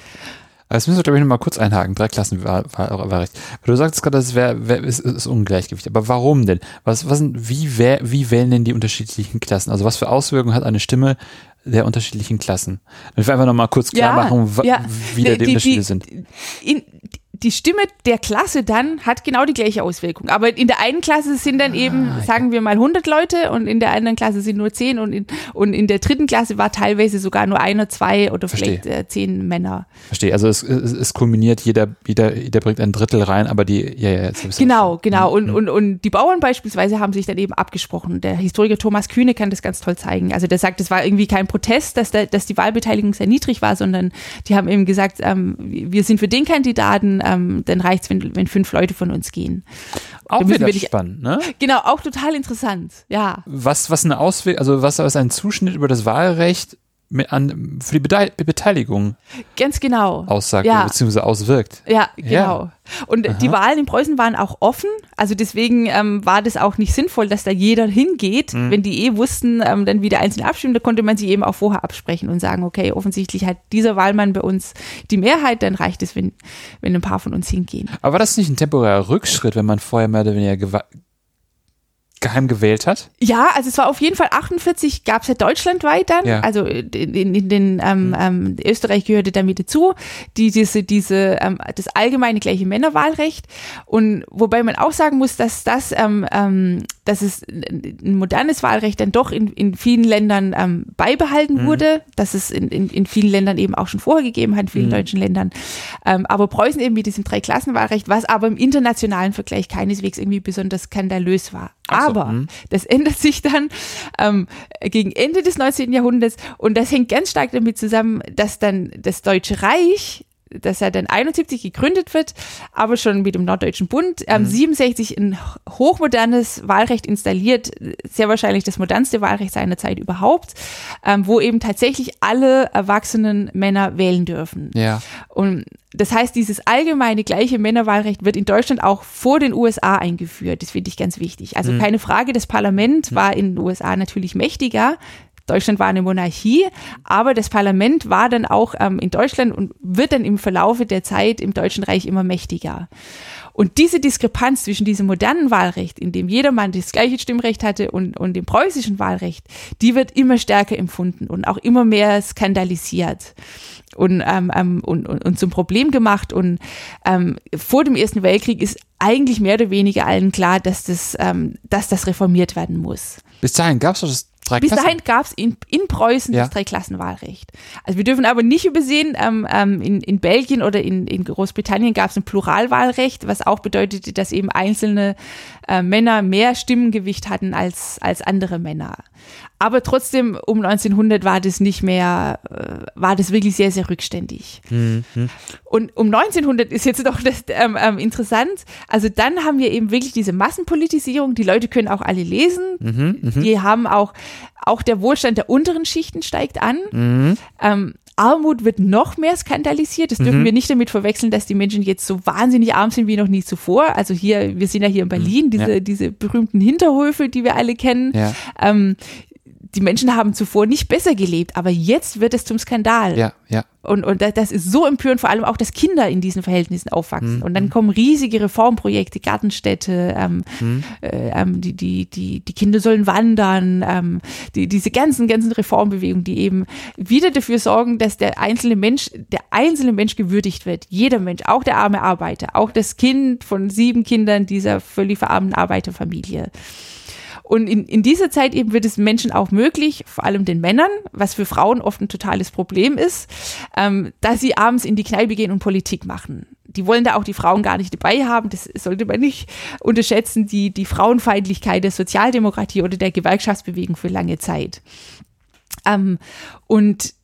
Das müssen wir, glaube ich, noch mal kurz einhaken. Drei Klassen war, war, war recht. Du sagst gerade, das wäre wär, ist, ist Ungleichgewicht. Aber warum denn? Was, was sind, wie, wär, wie wählen denn die unterschiedlichen Klassen? Also was für Auswirkungen hat eine Stimme der unterschiedlichen Klassen? Ich will einfach noch mal kurz klar Ja, machen, ja. wie da die, Die- Unterschiede sind. in, die Stimme der Klasse dann hat genau die gleiche Auswirkung. Aber in der einen Klasse sind dann eben, Ah, sagen wir mal, 100 Leute und in der anderen Klasse sind nur 10 und in, und in der dritten Klasse war teilweise sogar nur einer, zwei oder Verstehe. vielleicht äh, zehn Männer. Verstehe. Also es, es, es kulminiert, jeder, jeder, jeder bringt ein Drittel rein, aber die, ja, ja, jetzt Genau, genau. Und, und, und die Bauern beispielsweise haben sich dann eben abgesprochen. Der Historiker Thomas Kühne kann das ganz toll zeigen. Also der sagt, es war irgendwie kein Protest, dass, der, dass die Wahlbeteiligung sehr niedrig war, sondern die haben eben gesagt, ähm, wir sind für den Kandidaten, ähm, dann reicht's, wenn, wenn fünf Leute von uns gehen. Auch wieder wir dich- spannend, ne? Genau, auch total interessant. Ja. Was, was eine Auswirkung, also was, was ein Zuschnitt über das Wahlrecht an, für die Beteiligung Ganz genau. aussagt Ja. beziehungsweise auswirkt. Ja, Ja. genau. Und die Wahlen in Preußen waren auch offen. Also deswegen ähm, war das auch nicht sinnvoll, dass da jeder hingeht. Mhm. Wenn die eh wussten, ähm, dann wie der Einzelne abstimmt, da konnte man sich eben auch vorher absprechen und sagen, okay, offensichtlich hat dieser Wahlmann bei uns die Mehrheit, dann reicht es, wenn, wenn ein paar von uns hingehen. Aber war das nicht ein temporärer Rückschritt, wenn man vorher mehr oder weniger geheim gewählt hat? Ja, also es war auf jeden Fall 48 gab es ja deutschlandweit dann. Ja. Also in, in, in den ähm, ähm, Österreich gehörte damit dazu, die, diese, diese ähm, das allgemeine gleiche Männerwahlrecht. Und wobei man auch sagen muss, dass das, ähm, ähm, dass es ein modernes Wahlrecht dann doch in, in vielen Ländern ähm, beibehalten wurde, dass es in, in, in vielen Ländern eben auch schon vorher gegeben hat, in vielen deutschen Ländern. Ähm, aber Preußen eben mit diesem Dreiklassenwahlrecht, was aber im internationalen Vergleich keineswegs irgendwie besonders skandalös war. So, Aber hm. das ändert sich dann ähm, gegen Ende des 19. Jahrhunderts und das hängt ganz stark damit zusammen, dass dann das Deutsche Reich das ja dann 71 gegründet wird, aber schon mit dem Norddeutschen Bund, ähm, 67 ein hochmodernes Wahlrecht installiert, sehr wahrscheinlich das modernste Wahlrecht seiner Zeit überhaupt, ähm, wo eben tatsächlich alle erwachsenen Männer wählen dürfen. Ja. Und das heißt, dieses allgemeine gleiche Männerwahlrecht wird in Deutschland auch vor den USA eingeführt. Das finde ich ganz wichtig. Also keine Frage, das Parlament war in den USA natürlich mächtiger. Deutschland war eine Monarchie, aber das Parlament war dann auch ähm, in Deutschland und wird dann im Verlaufe der Zeit im Deutschen Reich immer mächtiger. Und diese Diskrepanz zwischen diesem modernen Wahlrecht, in dem jedermann das gleiche Stimmrecht hatte, und, und dem preußischen Wahlrecht, die wird immer stärker empfunden und auch immer mehr skandalisiert und, ähm, ähm, und, und, und zum Problem gemacht. Und ähm, vor dem Ersten Weltkrieg ist eigentlich mehr oder weniger allen klar, dass das, ähm, dass das reformiert werden muss. Bis dahin gab es das drei Bis dahin gab es in, in Preußen Ja. das Dreiklassenwahlrecht. Also wir dürfen aber nicht übersehen, ähm, ähm, in, in Belgien oder in, in Großbritannien gab es ein Pluralwahlrecht, was auch bedeutete, dass eben einzelne äh, Männer mehr Stimmengewicht hatten als, als andere Männer. Aber trotzdem, um 1900 war das nicht mehr, äh, war das wirklich sehr, sehr rückständig. Und um 1900 ist jetzt doch das ähm, ähm, interessant. Also dann haben wir eben wirklich diese Massenpolitisierung. Die Leute können auch alle lesen. Die haben auch, auch der Wohlstand der unteren Schichten steigt an. Ähm, Armut wird noch mehr skandalisiert. Das dürfen wir nicht damit verwechseln, dass die Menschen jetzt so wahnsinnig arm sind wie noch nie zuvor. Also hier, wir sind ja hier in Berlin, diese, Ja. diese berühmten Hinterhöfe, die wir alle kennen. Ja. Ähm, die Menschen haben zuvor nicht besser gelebt, aber jetzt wird es zum Skandal. Ja, ja. Und, und da- das ist so empörend, vor allem auch, dass Kinder in diesen Verhältnissen aufwachsen. Und dann kommen riesige Reformprojekte, Gartenstädte, ähm, äh, ähm, die, die, die, die Kinder sollen wandern, ähm, die, diese ganzen, ganzen Reformbewegungen, die eben wieder dafür sorgen, dass der einzelne Mensch, der einzelne Mensch gewürdigt wird. Jeder Mensch, auch der arme Arbeiter, auch das Kind von sieben Kindern dieser völlig verarmten Arbeiterfamilie. Und in, in dieser Zeit eben wird es Menschen auch möglich, vor allem den Männern, was für Frauen oft ein totales Problem ist, ähm, dass sie abends in die Kneipe gehen und Politik machen. Die wollen da auch die Frauen gar nicht dabei haben. Das sollte man nicht unterschätzen, die, die Frauenfeindlichkeit der Sozialdemokratie oder der Gewerkschaftsbewegung für lange Zeit. Ähm, und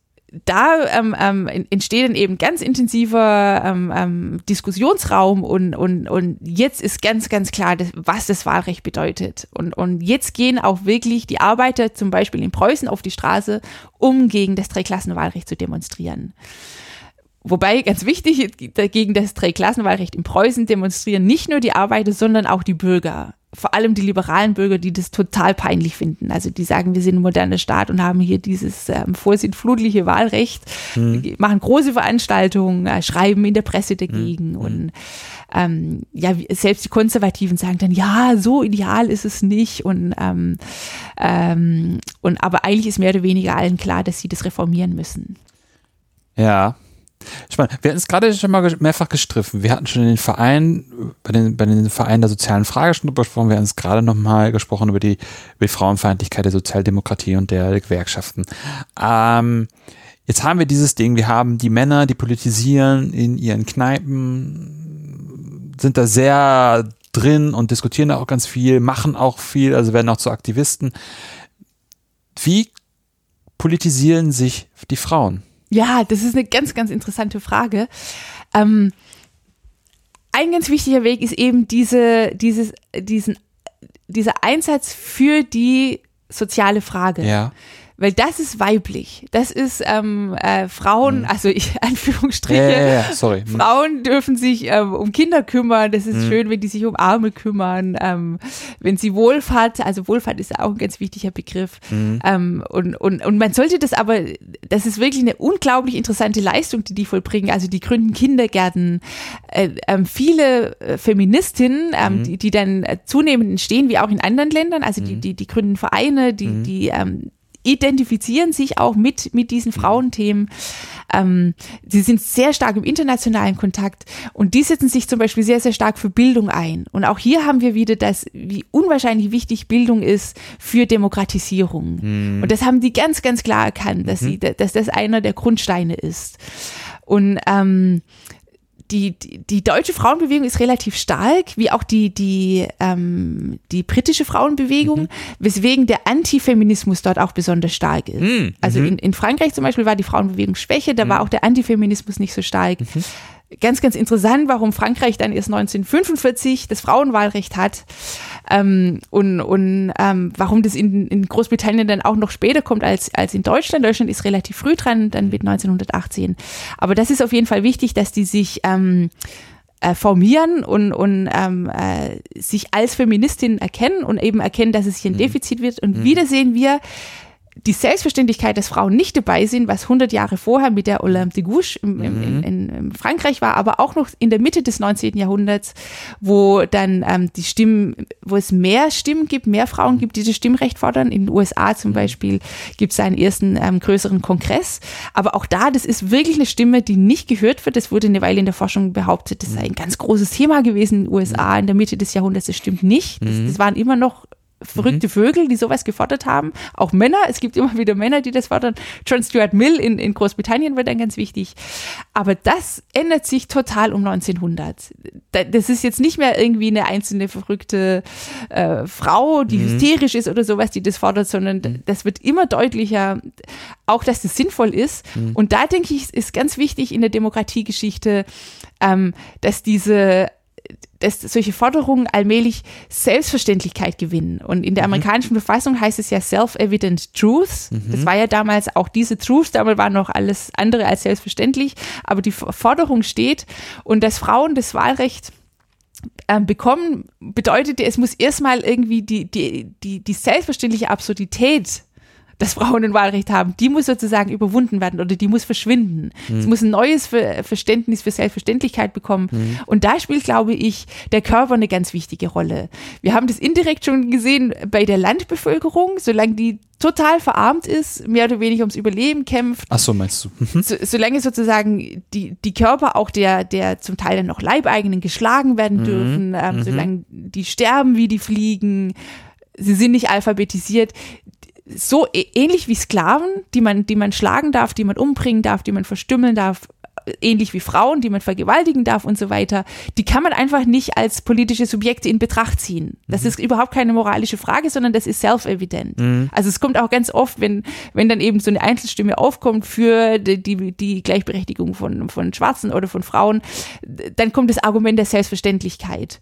da ähm, ähm, entsteht dann eben ganz intensiver ähm, ähm, Diskussionsraum und, und, und jetzt ist ganz, ganz klar, was das Wahlrecht bedeutet. Und, und jetzt gehen auch wirklich die Arbeiter zum Beispiel in Preußen auf die Straße, um gegen das Dreiklassenwahlrecht zu demonstrieren. Wobei, ganz wichtig, dagegen das Dreiklassenwahlrecht in Preußen demonstrieren nicht nur die Arbeiter, sondern auch die Bürger. Vor allem die liberalen Bürger, die das total peinlich finden. Also die sagen, wir sind ein moderner Staat und haben hier dieses ähm, vorsintflutliche Wahlrecht, mhm. machen große Veranstaltungen, äh, schreiben in der Presse dagegen mhm. und ähm, ja, selbst die Konservativen sagen dann, ja, so ideal ist es nicht und, ähm, ähm, und aber eigentlich ist mehr oder weniger allen klar, dass sie das reformieren müssen. Ja, Spannend. Wir hatten es gerade schon mal mehrfach gestriffen. Wir hatten schon den Verein, bei den, bei den Vereinen der sozialen Frage schon drüber. Wir hatten es gerade nochmal gesprochen über die, über die Frauenfeindlichkeit der Sozialdemokratie und der Gewerkschaften. Ähm, jetzt haben wir dieses Ding, wir haben die Männer, die politisieren in ihren Kneipen, sind da sehr drin und diskutieren da auch ganz viel, machen auch viel, also werden auch zu Aktivisten. Wie politisieren sich die Frauen? Ja, das ist eine ganz, ganz interessante Frage. Ähm, ein ganz wichtiger Weg ist eben diese, dieses, diesen, dieser Einsatz für die soziale Frage. Ja weil das ist weiblich. Das ist ähm, äh, Frauen, mhm. also ich Anführungsstriche, ja, ja, ja. Sorry. Mhm. Frauen dürfen sich ähm, um Kinder kümmern. Das ist mhm. schön, wenn die sich um Arme kümmern. Ähm, wenn sie Wohlfahrt, also Wohlfahrt ist auch ein ganz wichtiger Begriff. Mhm. Ähm, und, und, und man sollte das aber, das ist wirklich eine unglaublich interessante Leistung, die die vollbringen. Also die gründen Kindergärten. Äh, ähm, viele äh, Feministinnen, ähm, mhm. die, die dann äh, zunehmend entstehen, wie auch in anderen Ländern, also die, mhm. die, die gründen Vereine, die, die ähm, identifizieren sich auch mit, mit diesen mhm. Frauenthemen. Ähm, sie sind sehr stark im internationalen Kontakt und die setzen sich zum Beispiel sehr, sehr stark für Bildung ein. Und auch hier haben wir wieder das, wie unwahrscheinlich wichtig Bildung ist für Demokratisierung. Mhm. Und das haben die ganz, ganz klar erkannt, dass, mhm. sie, dass das einer der Grundsteine ist. Und ähm, die, die, die deutsche Frauenbewegung ist relativ stark, wie auch die, die, ähm, die britische Frauenbewegung, mhm. weswegen der Antifeminismus dort auch besonders stark ist. Mhm. Also in, in Frankreich zum Beispiel war die Frauenbewegung schwächer, da mhm. war auch der Antifeminismus nicht so stark. Ganz, ganz interessant, warum Frankreich dann erst 1945 das Frauenwahlrecht hat ähm, und, und ähm, warum das in, in Großbritannien dann auch noch später kommt als, als in Deutschland. Deutschland ist relativ früh dran, dann mit 1918. Aber das ist auf jeden Fall wichtig, dass die sich ähm, äh, formieren und, und ähm, äh, sich als Feministin erkennen und eben erkennen, dass es hier ein mhm. Defizit wird. Und mhm. wieder sehen wir, die Selbstverständlichkeit, dass Frauen nicht dabei sind, was 100 Jahre vorher mit der Olympe de Gouges im, im, in, in, in, Frankreich war, aber auch noch in der Mitte des 19. Jahrhunderts, wo dann ähm, die Stimmen, wo es mehr Stimmen gibt, mehr Frauen gibt, die das Stimmrecht fordern. In den USA zum mhm. Beispiel gibt es einen ersten ähm, größeren Kongress. Aber auch da, das ist wirklich eine Stimme, die nicht gehört wird. Das wurde eine Weile in der Forschung behauptet, das sei ein ganz großes Thema gewesen in den USA mhm. in der Mitte des Jahrhunderts. Das stimmt nicht. Das, das waren immer noch verrückte mhm. Vögel, die sowas gefordert haben. Auch Männer, es gibt immer wieder Männer, die das fordern. John Stuart Mill in, in Großbritannien wird dann ganz wichtig. Aber das ändert sich total um 1900. Das ist jetzt nicht mehr irgendwie eine einzelne verrückte äh, Frau, die mhm. hysterisch ist oder sowas, die das fordert, sondern mhm. das wird immer deutlicher, auch dass das sinnvoll ist. Mhm. Und da denke ich, ist ganz wichtig in der Demokratiegeschichte, ähm, dass diese dass solche Forderungen allmählich Selbstverständlichkeit gewinnen. Und in der mhm. amerikanischen Verfassung heißt es ja self-evident truth. Mhm. Das war ja damals auch diese Truth, damals war noch alles andere als selbstverständlich. Aber die Forderung steht und dass Frauen das Wahlrecht ähm, bekommen, bedeutete, es muss erstmal irgendwie die, die, die, die selbstverständliche Absurdität dass Frauen ein Wahlrecht haben, die muss sozusagen überwunden werden oder die muss verschwinden. Mhm. Es muss ein neues Verständnis für Selbstverständlichkeit bekommen. Mhm. Und da spielt, glaube ich, der Körper eine ganz wichtige Rolle. Wir haben das indirekt schon gesehen bei der Landbevölkerung, solange die total verarmt ist, mehr oder weniger ums Überleben kämpft. Ach so, meinst du? Mhm. So, solange sozusagen die, die Körper auch der, der zum Teil dann noch Leibeigenen geschlagen werden mhm. dürfen, ähm, mhm. solange die sterben wie die Fliegen, sie sind nicht alphabetisiert, so ähnlich wie Sklaven, die man, die man schlagen darf, die man umbringen darf, die man verstümmeln darf, ähnlich wie Frauen, die man vergewaltigen darf und so weiter, die kann man einfach nicht als politische Subjekte in Betracht ziehen. Das mhm. ist überhaupt keine moralische Frage, sondern das ist self-evident. Mhm. Also es kommt auch ganz oft, wenn, wenn dann eben so eine Einzelstimme aufkommt für die, die, die Gleichberechtigung von, von Schwarzen oder von Frauen, dann kommt das Argument der Selbstverständlichkeit.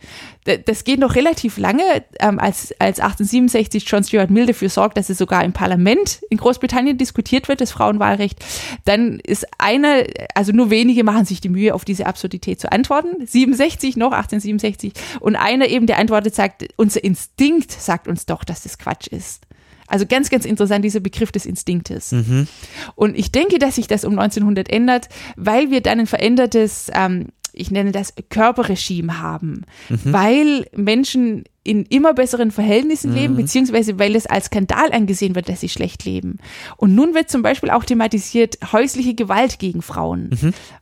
Das geht noch relativ lange, ähm, als, als 1867 John Stuart Mill dafür sorgt, dass es sogar im Parlament in Großbritannien diskutiert wird, das Frauenwahlrecht. Dann ist einer, also nur wenige machen sich die Mühe, auf diese Absurdität zu antworten. 67 noch, 1867. Und einer eben, der antwortet, sagt, unser Instinkt sagt uns doch, dass das Quatsch ist. Also ganz, ganz interessant, dieser Begriff des Instinktes. Mhm. Und ich denke, dass sich das um 1900 ändert, weil wir dann ein verändertes, ähm, ich nenne das Körperregime haben, weil Menschen in immer besseren Verhältnissen leben, beziehungsweise weil es als Skandal angesehen wird, dass sie schlecht leben. Und nun wird zum Beispiel auch thematisiert häusliche Gewalt gegen Frauen,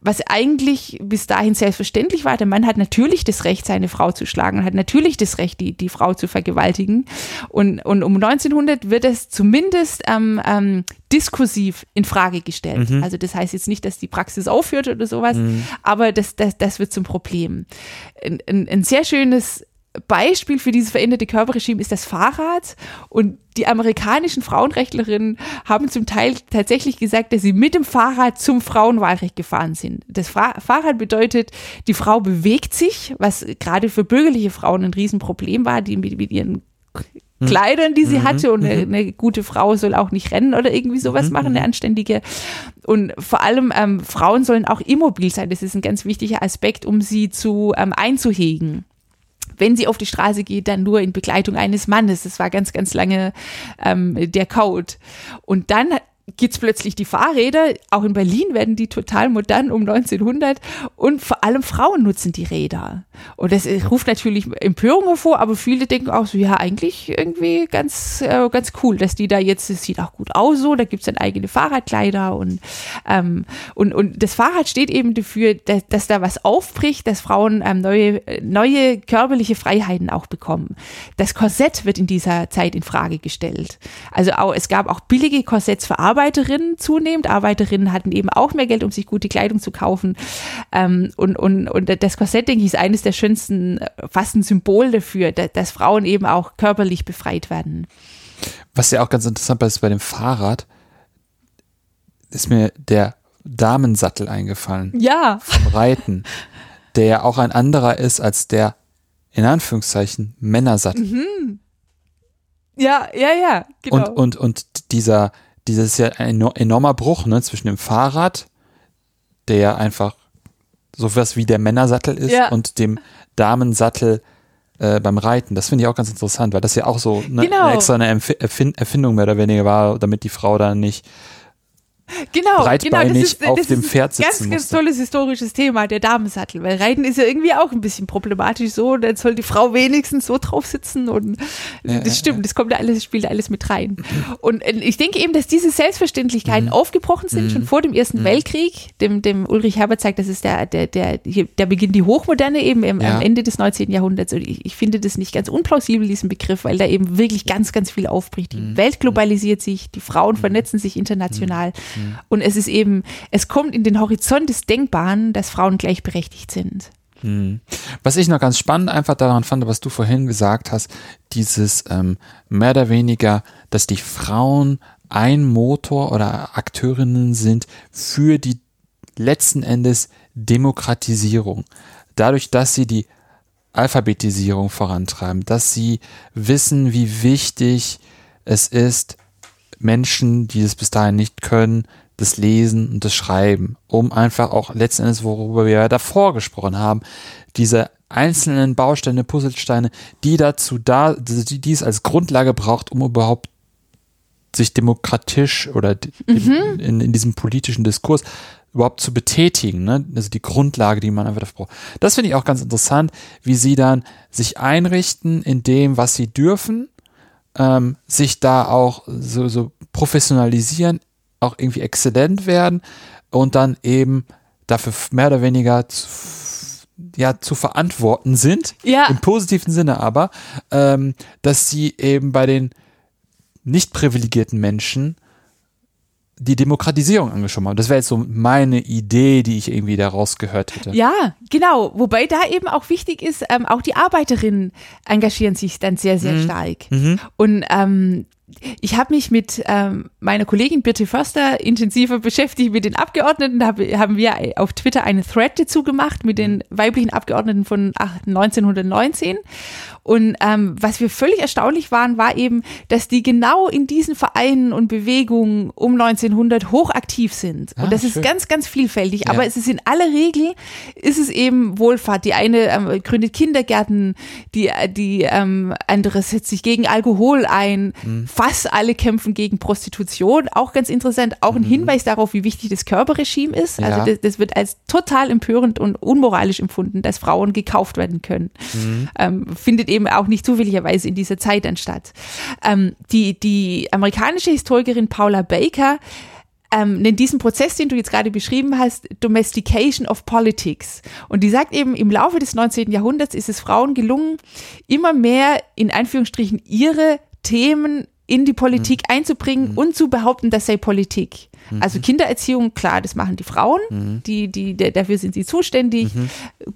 was eigentlich bis dahin selbstverständlich war. Der Mann hat natürlich das Recht, seine Frau zu schlagen und hat natürlich das Recht, die, die Frau zu vergewaltigen. Und, und um 1900 wird es zumindest ähm, ähm, diskursiv in Frage gestellt. Also das heißt jetzt nicht, dass die Praxis aufhört oder sowas, aber das, das, das wird zum Problem. Ein, ein, ein sehr schönes Beispiel für dieses veränderte Körperregime ist das Fahrrad. Und die amerikanischen Frauenrechtlerinnen haben zum Teil tatsächlich gesagt, dass sie mit dem Fahrrad zum Frauenwahlrecht gefahren sind. Das Fra Fahrrad bedeutet, die Frau bewegt sich, was gerade für bürgerliche Frauen ein Riesenproblem war, die mit, mit ihren Kleidern, die sie hatte und eine, eine gute Frau soll auch nicht rennen oder irgendwie sowas machen, eine anständige. Und vor allem ähm, Frauen sollen auch immobil sein. Das ist ein ganz wichtiger Aspekt, um sie zu ähm, einzuhegen wenn sie auf die Straße geht, dann nur in Begleitung eines Mannes. Das war ganz, ganz lange ähm, der Code. Und dann gibt's plötzlich die Fahrräder. Auch in Berlin werden die total modern um 1900. Und vor allem Frauen nutzen die Räder. Und das äh, ruft natürlich Empörung hervor, aber viele denken auch so, ja, eigentlich irgendwie ganz, äh, ganz cool, dass die da jetzt, es sieht auch gut aus so, da gibt's dann eigene Fahrradkleider und, ähm, und, und das Fahrrad steht eben dafür, dass, dass da was aufbricht, dass Frauen ähm, neue, neue körperliche Freiheiten auch bekommen. Das Korsett wird in dieser Zeit in Frage gestellt. Also auch, es gab auch billige Korsetts für Arbeiterinnen zunehmend. Arbeiterinnen hatten eben auch mehr Geld, um sich gute Kleidung zu kaufen. Ähm, und, und, und das Korsett, denke ich, ist eines der schönsten, äh, fast ein Symbol dafür, dass, dass Frauen eben auch körperlich befreit werden. Was ja auch ganz interessant ist bei dem Fahrrad, ist mir der Damensattel eingefallen Ja, vom Reiten, der ja auch ein anderer ist als der, in Anführungszeichen, Männersattel. ja, ja, ja, genau. Und, und, und dieser, dieses ist ja ein eno- enormer Bruch ne, zwischen dem Fahrrad, der ja einfach sowas wie der Männersattel ist, Ja. und dem Damensattel äh, beim Reiten. Das finde ich auch ganz interessant, weil das ja auch so ne, Genau. eine extra eine Erfindung mehr oder weniger war, damit die Frau da nicht genau, breitbeinig genau, das ist, auf das dem ist Pferd ein ganz, sitzen ganz musste. tolles historisches Thema, der Damensattel, weil Reiten ist ja irgendwie auch ein bisschen problematisch so, dann soll die Frau wenigstens so drauf sitzen und Ja, das ja, stimmt, das kommt da alles, spielt da alles mit rein. Und äh, ich denke eben, dass diese Selbstverständlichkeiten Mhm. aufgebrochen sind, schon vor dem Ersten Weltkrieg, dem, dem Ulrich Herbert zeigt, das ist der, der, der, der Beginn die Hochmoderne eben im, Ja. am Ende des 19. Jahrhunderts. Und ich, ich finde das nicht ganz unplausibel, diesen Begriff, weil da eben wirklich ganz, ganz viel aufbricht. Die Mhm. Welt globalisiert sich, die Frauen vernetzen sich international Mhm. und es ist eben, es kommt in den Horizont des Denkbaren, dass Frauen gleichberechtigt sind. Was ich noch ganz spannend einfach daran fand, was du vorhin gesagt hast, dieses ähm, mehr oder weniger, dass die Frauen ein Motor oder Akteurinnen sind für die letzten Endes Demokratisierung. Dadurch, dass sie die Alphabetisierung vorantreiben, dass sie wissen, wie wichtig es ist, Menschen, die es bis dahin nicht können, das Lesen und das Schreiben, um einfach auch letzten Endes, worüber wir ja davor gesprochen haben, diese einzelnen Bausteine, Puzzlesteine, die dazu da, die, die es als Grundlage braucht, um überhaupt sich demokratisch oder di- in, in diesem politischen Diskurs überhaupt zu betätigen, ne? also die Grundlage, die man einfach dafür braucht. Das finde ich auch ganz interessant, wie sie dann sich einrichten in dem, was sie dürfen, ähm, sich da auch so, so professionalisieren, auch irgendwie exzellent werden und dann eben dafür mehr oder weniger zu, ja, zu verantworten sind, Ja. im positiven Sinne aber, ähm, dass sie eben bei den nicht privilegierten Menschen die Demokratisierung angeschoben haben. Das wäre jetzt so meine Idee, die ich irgendwie daraus gehört hätte. Ja, genau. Wobei da eben auch wichtig ist, ähm, auch die Arbeiterinnen engagieren sich dann sehr, sehr stark. Und ähm, ich habe mich mit ähm, meiner Kollegin Birte Förster intensiver beschäftigt mit den Abgeordneten. Da hab, haben wir auf Twitter eine Thread dazu gemacht mit den weiblichen Abgeordneten von ach, 1919. Und ähm, was wir völlig erstaunlich waren, war eben, dass die genau in diesen Vereinen und Bewegungen um 1900 hochaktiv sind. Ah, und das schön. ist ganz, ganz vielfältig. Ja. Aber es ist in aller Regel, ist es eben Wohlfahrt. Die eine ähm, gründet Kindergärten, die, die ähm, andere setzt sich gegen Alkohol ein. Mhm. Fast alle kämpfen gegen Prostitution. Auch ganz interessant, auch ein Hinweis darauf, wie wichtig das Körperregime ist. Mhm. Ja. Also das, das wird als total empörend und unmoralisch empfunden, dass Frauen gekauft werden können. Mhm. Ähm, findet eben auch nicht zufälligerweise in dieser Zeit dann statt. Ähm, die, die amerikanische Historikerin Paula Baker ähm, nennt diesen Prozess, den du jetzt gerade beschrieben hast, Domestication of Politics. Und die sagt eben, im Laufe des 19. Jahrhunderts ist es Frauen gelungen, immer mehr in Anführungsstrichen ihre Themen in die Politik einzubringen und zu behaupten, das sei Politik. Also Kindererziehung, klar, das machen die Frauen, die, die, der, dafür sind sie zuständig.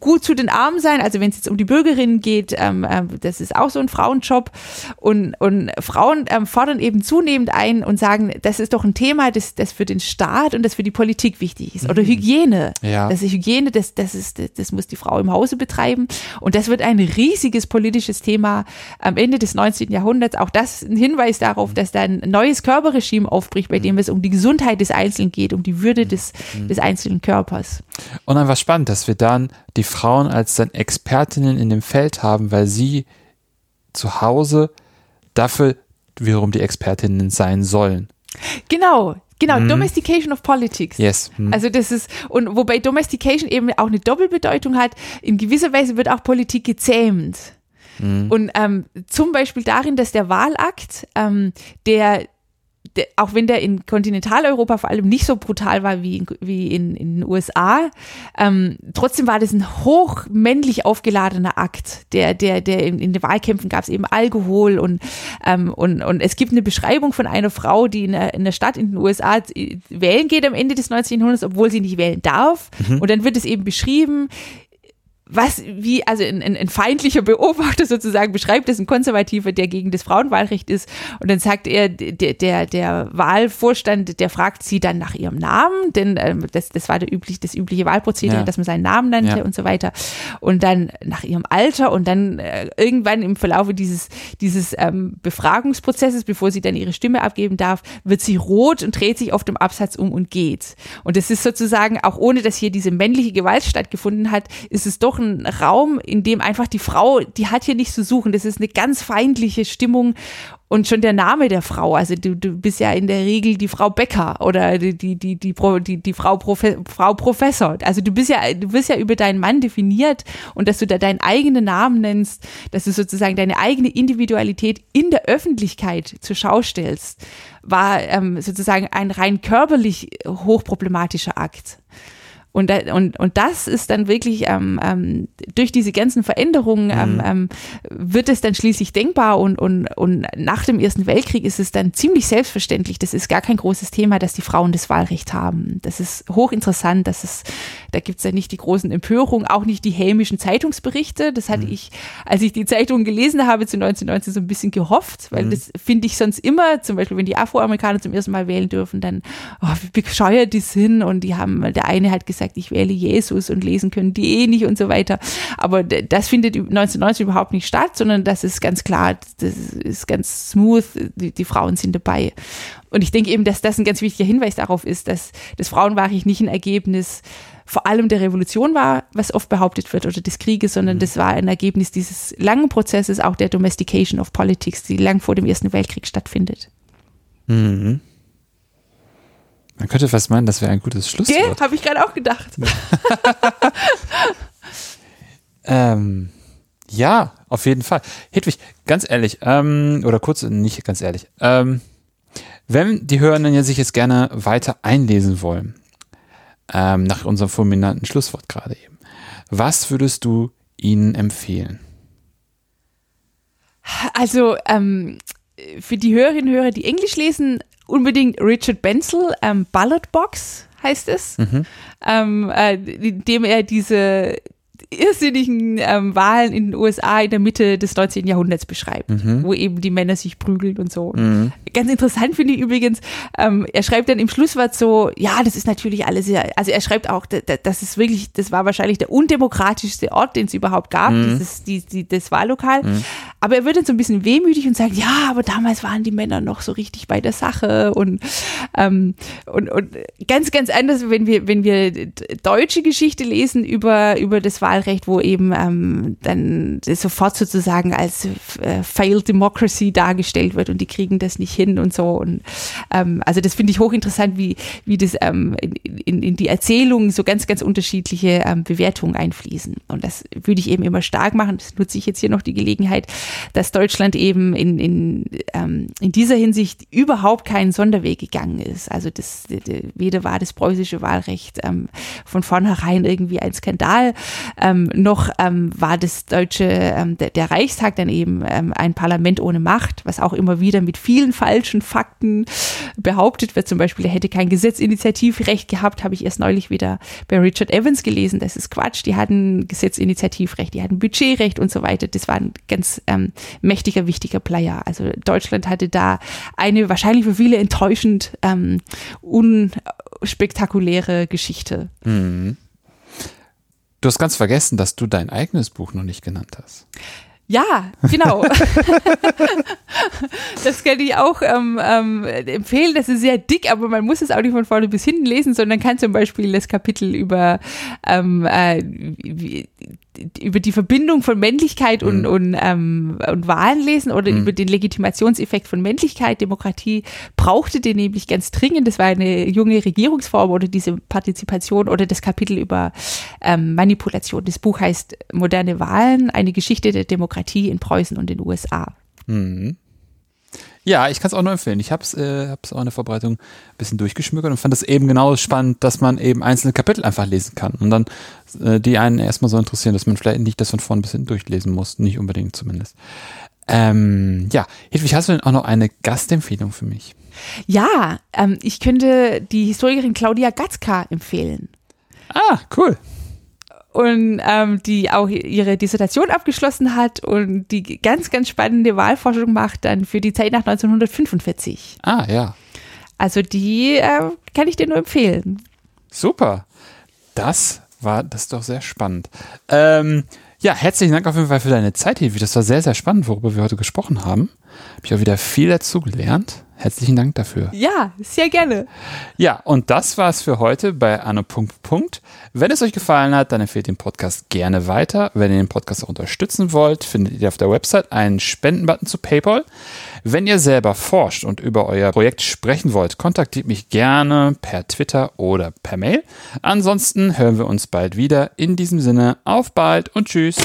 Gut zu den Armen sein, also wenn es jetzt um die Bürgerinnen geht, ähm, ähm, das ist auch so ein Frauenjob. Und, und Frauen ähm, fordern eben zunehmend ein und sagen, das ist doch ein Thema, das, das für den Staat und das für die Politik wichtig ist. Oder Hygiene. Ja. Das ist Hygiene, das, das, ist, das, das muss die Frau im Hause betreiben. Und das wird ein riesiges politisches Thema am Ende des 19. Jahrhunderts. Auch das ein Hinweis darauf, dass da ein neues Körperregime aufbricht, bei dem es um die Gesundheit des Einzelnen geht, um die Würde des, des einzelnen Körpers. Und dann war spannend, dass wir dann die Frauen als dann Expertinnen in dem Feld haben, weil sie zu Hause dafür wiederum die Expertinnen sein sollen. Genau, genau, Domestication of Politics. Yes. Hm. Also das ist, und wobei Domestication eben auch eine Doppelbedeutung hat, in gewisser Weise wird auch Politik gezähmt. Und ähm, zum Beispiel darin, dass der Wahlakt, ähm, der, der, auch wenn der in Kontinentaleuropa vor allem nicht so brutal war wie in, wie in, in den USA, ähm, trotzdem war das ein hoch männlich aufgeladener Akt. Der, der, der in, in den Wahlkämpfen gab es eben Alkohol und, ähm, und, und es gibt eine Beschreibung von einer Frau, die in einer, in einer Stadt in den USA wählen geht am Ende des 19. Jahrhunderts, obwohl sie nicht wählen darf. Und dann wird es eben beschrieben, was, wie, also ein, ein, ein feindlicher Beobachter sozusagen beschreibt das, ein Konservativer, der gegen das Frauenwahlrecht ist. Und dann sagt er, der, der, der Wahlvorstand, der fragt sie dann nach ihrem Namen, denn ähm, das, das war der üblich, das übliche Wahlprozedere, Ja. dass man seinen Namen nannte Ja. und so weiter. Und dann nach ihrem Alter und dann äh, irgendwann im Verlaufe dieses, dieses ähm, Befragungsprozesses, bevor sie dann ihre Stimme abgeben darf, wird sie rot und dreht sich auf dem Absatz um und geht. Und das ist sozusagen, auch ohne dass hier diese männliche Gewalt stattgefunden hat, ist es doch ein Raum, in dem einfach die Frau, die hat hier nichts zu suchen. Das ist eine ganz feindliche Stimmung. Und schon der Name der Frau, also du, du bist ja in der Regel die Frau Becker oder die, die, die, die, die, die Frau, Profe Frau Professor. Also du bist ja, du wirst ja über deinen Mann definiert und dass du da deinen eigenen Namen nennst, dass du sozusagen deine eigene Individualität in der Öffentlichkeit zur Schau stellst, war ähm, sozusagen ein rein körperlich hochproblematischer Akt. Und, und, und das ist dann wirklich ähm, ähm, durch diese ganzen Veränderungen ähm, ähm, wird es dann schließlich denkbar und, und, und nach dem Ersten Weltkrieg ist es dann ziemlich selbstverständlich. Das ist gar kein großes Thema, dass die Frauen das Wahlrecht haben. Das ist hochinteressant. Das ist, da gibt's ja nicht die großen Empörungen, auch nicht die hämischen Zeitungsberichte. Das hatte ich, als ich die Zeitung gelesen habe zu 1919 so ein bisschen gehofft, weil das finde ich sonst immer, zum Beispiel wenn die Afroamerikaner zum ersten Mal wählen dürfen, dann, oh, wie bescheuert die sind und die haben, der eine hat gesagt, ich wähle Jesus und lesen können die eh nicht und so weiter. Aber das findet 1919 überhaupt nicht statt, sondern das ist ganz klar, das ist ganz smooth, die, die Frauen sind dabei. Und ich denke eben, dass das ein ganz wichtiger Hinweis darauf ist, dass das Frauenwahlrecht nicht ein Ergebnis vor allem der Revolution war, was oft behauptet wird, oder des Krieges, sondern das war ein Ergebnis dieses langen Prozesses, auch der Domestication of Politics, die lang vor dem Ersten Weltkrieg stattfindet. Mhm. Man könnte fast meinen, das wäre ein gutes Gell? Schlusswort. Habe ich gerade auch gedacht. Ähm, ja, auf jeden Fall. Hedwig, ganz ehrlich, ähm, oder kurz, nicht ganz ehrlich, ähm, wenn die Hörenden sich jetzt gerne weiter einlesen wollen, ähm, nach unserem fulminanten Schlusswort gerade eben, was würdest du ihnen empfehlen? Also ähm, für die Hörerinnen und Hörer, die Englisch lesen, unbedingt Richard Benzel, ähm, Ballot Box heißt es, ähm, äh, in dem er diese irrsinnigen ähm, Wahlen in den USA in der Mitte des 19. Jahrhunderts beschreibt, Mhm. wo eben die Männer sich prügeln und so. Ganz interessant finde ich übrigens, ähm, er schreibt dann im Schlusswort so, ja, das ist natürlich alles sehr, also er schreibt auch, da- da- das ist wirklich, das war wahrscheinlich der undemokratischste Ort, den es überhaupt gab, dieses, die, die, das Wahllokal. Aber er wird dann so ein bisschen wehmütig und sagt, ja, aber damals waren die Männer noch so richtig bei der Sache und, ähm, und, und ganz, ganz anders, wenn wir, wenn wir deutsche Geschichte lesen über, über das Wahlrecht, wo eben ähm, dann sofort sozusagen als äh, failed democracy dargestellt wird und die kriegen das nicht hin und so. Und ähm, also das finde ich hochinteressant, wie, wie das ähm, in, in, in die Erzählung so ganz, ganz unterschiedliche ähm, Bewertungen einfließen. Und das würde ich eben immer stark machen. Das nutze ich jetzt hier noch die Gelegenheit, dass Deutschland eben in, in, ähm, in dieser Hinsicht überhaupt keinen Sonderweg gegangen ist. Also das, d- weder war das preußische Wahlrecht ähm, von vornherein irgendwie ein Skandal, ähm, noch ähm, war das deutsche, ähm, der, der Reichstag dann eben ähm, ein Parlament ohne Macht, was auch immer wieder mit vielen falschen Fakten behauptet wird. Zum Beispiel, er hätte kein Gesetzinitiativrecht gehabt, habe ich erst neulich wieder bei Richard Evans gelesen. Das ist Quatsch. Die hatten Gesetzinitiativrecht, die hatten Budgetrecht und so weiter. Das war ein ganz ähm, mächtiger, wichtiger Player. Also Deutschland hatte da eine wahrscheinlich für viele enttäuschend ähm, unspektakuläre Geschichte. Du hast ganz vergessen, dass du dein eigenes Buch noch nicht genannt hast. Ja, genau. das kann ich auch ähm, ähm, empfehlen. Das ist sehr dick, aber man muss es auch nicht von vorne bis hinten lesen, sondern kann zum Beispiel das Kapitel über, ähm, äh, wie, über die Verbindung von Männlichkeit und, und, ähm, und Wahlen lesen oder über den Legitimationseffekt von Männlichkeit. Demokratie brauchte den nämlich ganz dringend. Das war eine junge Regierungsform oder diese Partizipation oder das Kapitel über ähm, Manipulation. Das Buch heißt Moderne Wahlen, eine Geschichte der Demokratie in Preußen und den USA. Ja, ich kann es auch nur empfehlen. Ich habe es äh, hab's auch in der Vorbereitung ein bisschen durchgeschmückert und fand es eben genau spannend, dass man eben einzelne Kapitel einfach lesen kann und dann äh, die einen erstmal so interessieren, dass man vielleicht nicht das von vorn bis hinten durchlesen muss, nicht unbedingt zumindest. Ähm, ja, Hedwig, hast du denn auch noch eine Gastempfehlung für mich? Ja, ähm, ich könnte die Historikerin Claudia Gatzka empfehlen. Ah, cool. Und ähm, die auch ihre Dissertation abgeschlossen hat und die ganz, ganz spannende Wahlforschung macht dann für die Zeit nach 1945. Ah, ja. Also die äh, kann ich dir nur empfehlen. Super. Das war das ist doch sehr spannend. Ähm, ja, herzlichen Dank auf jeden Fall für deine Zeit, Hedwig. Das war sehr, sehr spannend, worüber wir heute gesprochen haben. Habe ich auch wieder viel dazu gelernt. Herzlichen Dank dafür. Ja, sehr gerne. Ja, und das war's für heute bei Anno. Wenn es euch gefallen hat, dann empfehlt den Podcast gerne weiter. Wenn ihr den Podcast auch unterstützen wollt, findet ihr auf der Website einen Spendenbutton zu PayPal. Wenn ihr selber forscht und über euer Projekt sprechen wollt, kontaktiert mich gerne per Twitter oder per Mail. Ansonsten hören wir uns bald wieder. In diesem Sinne, auf bald und tschüss.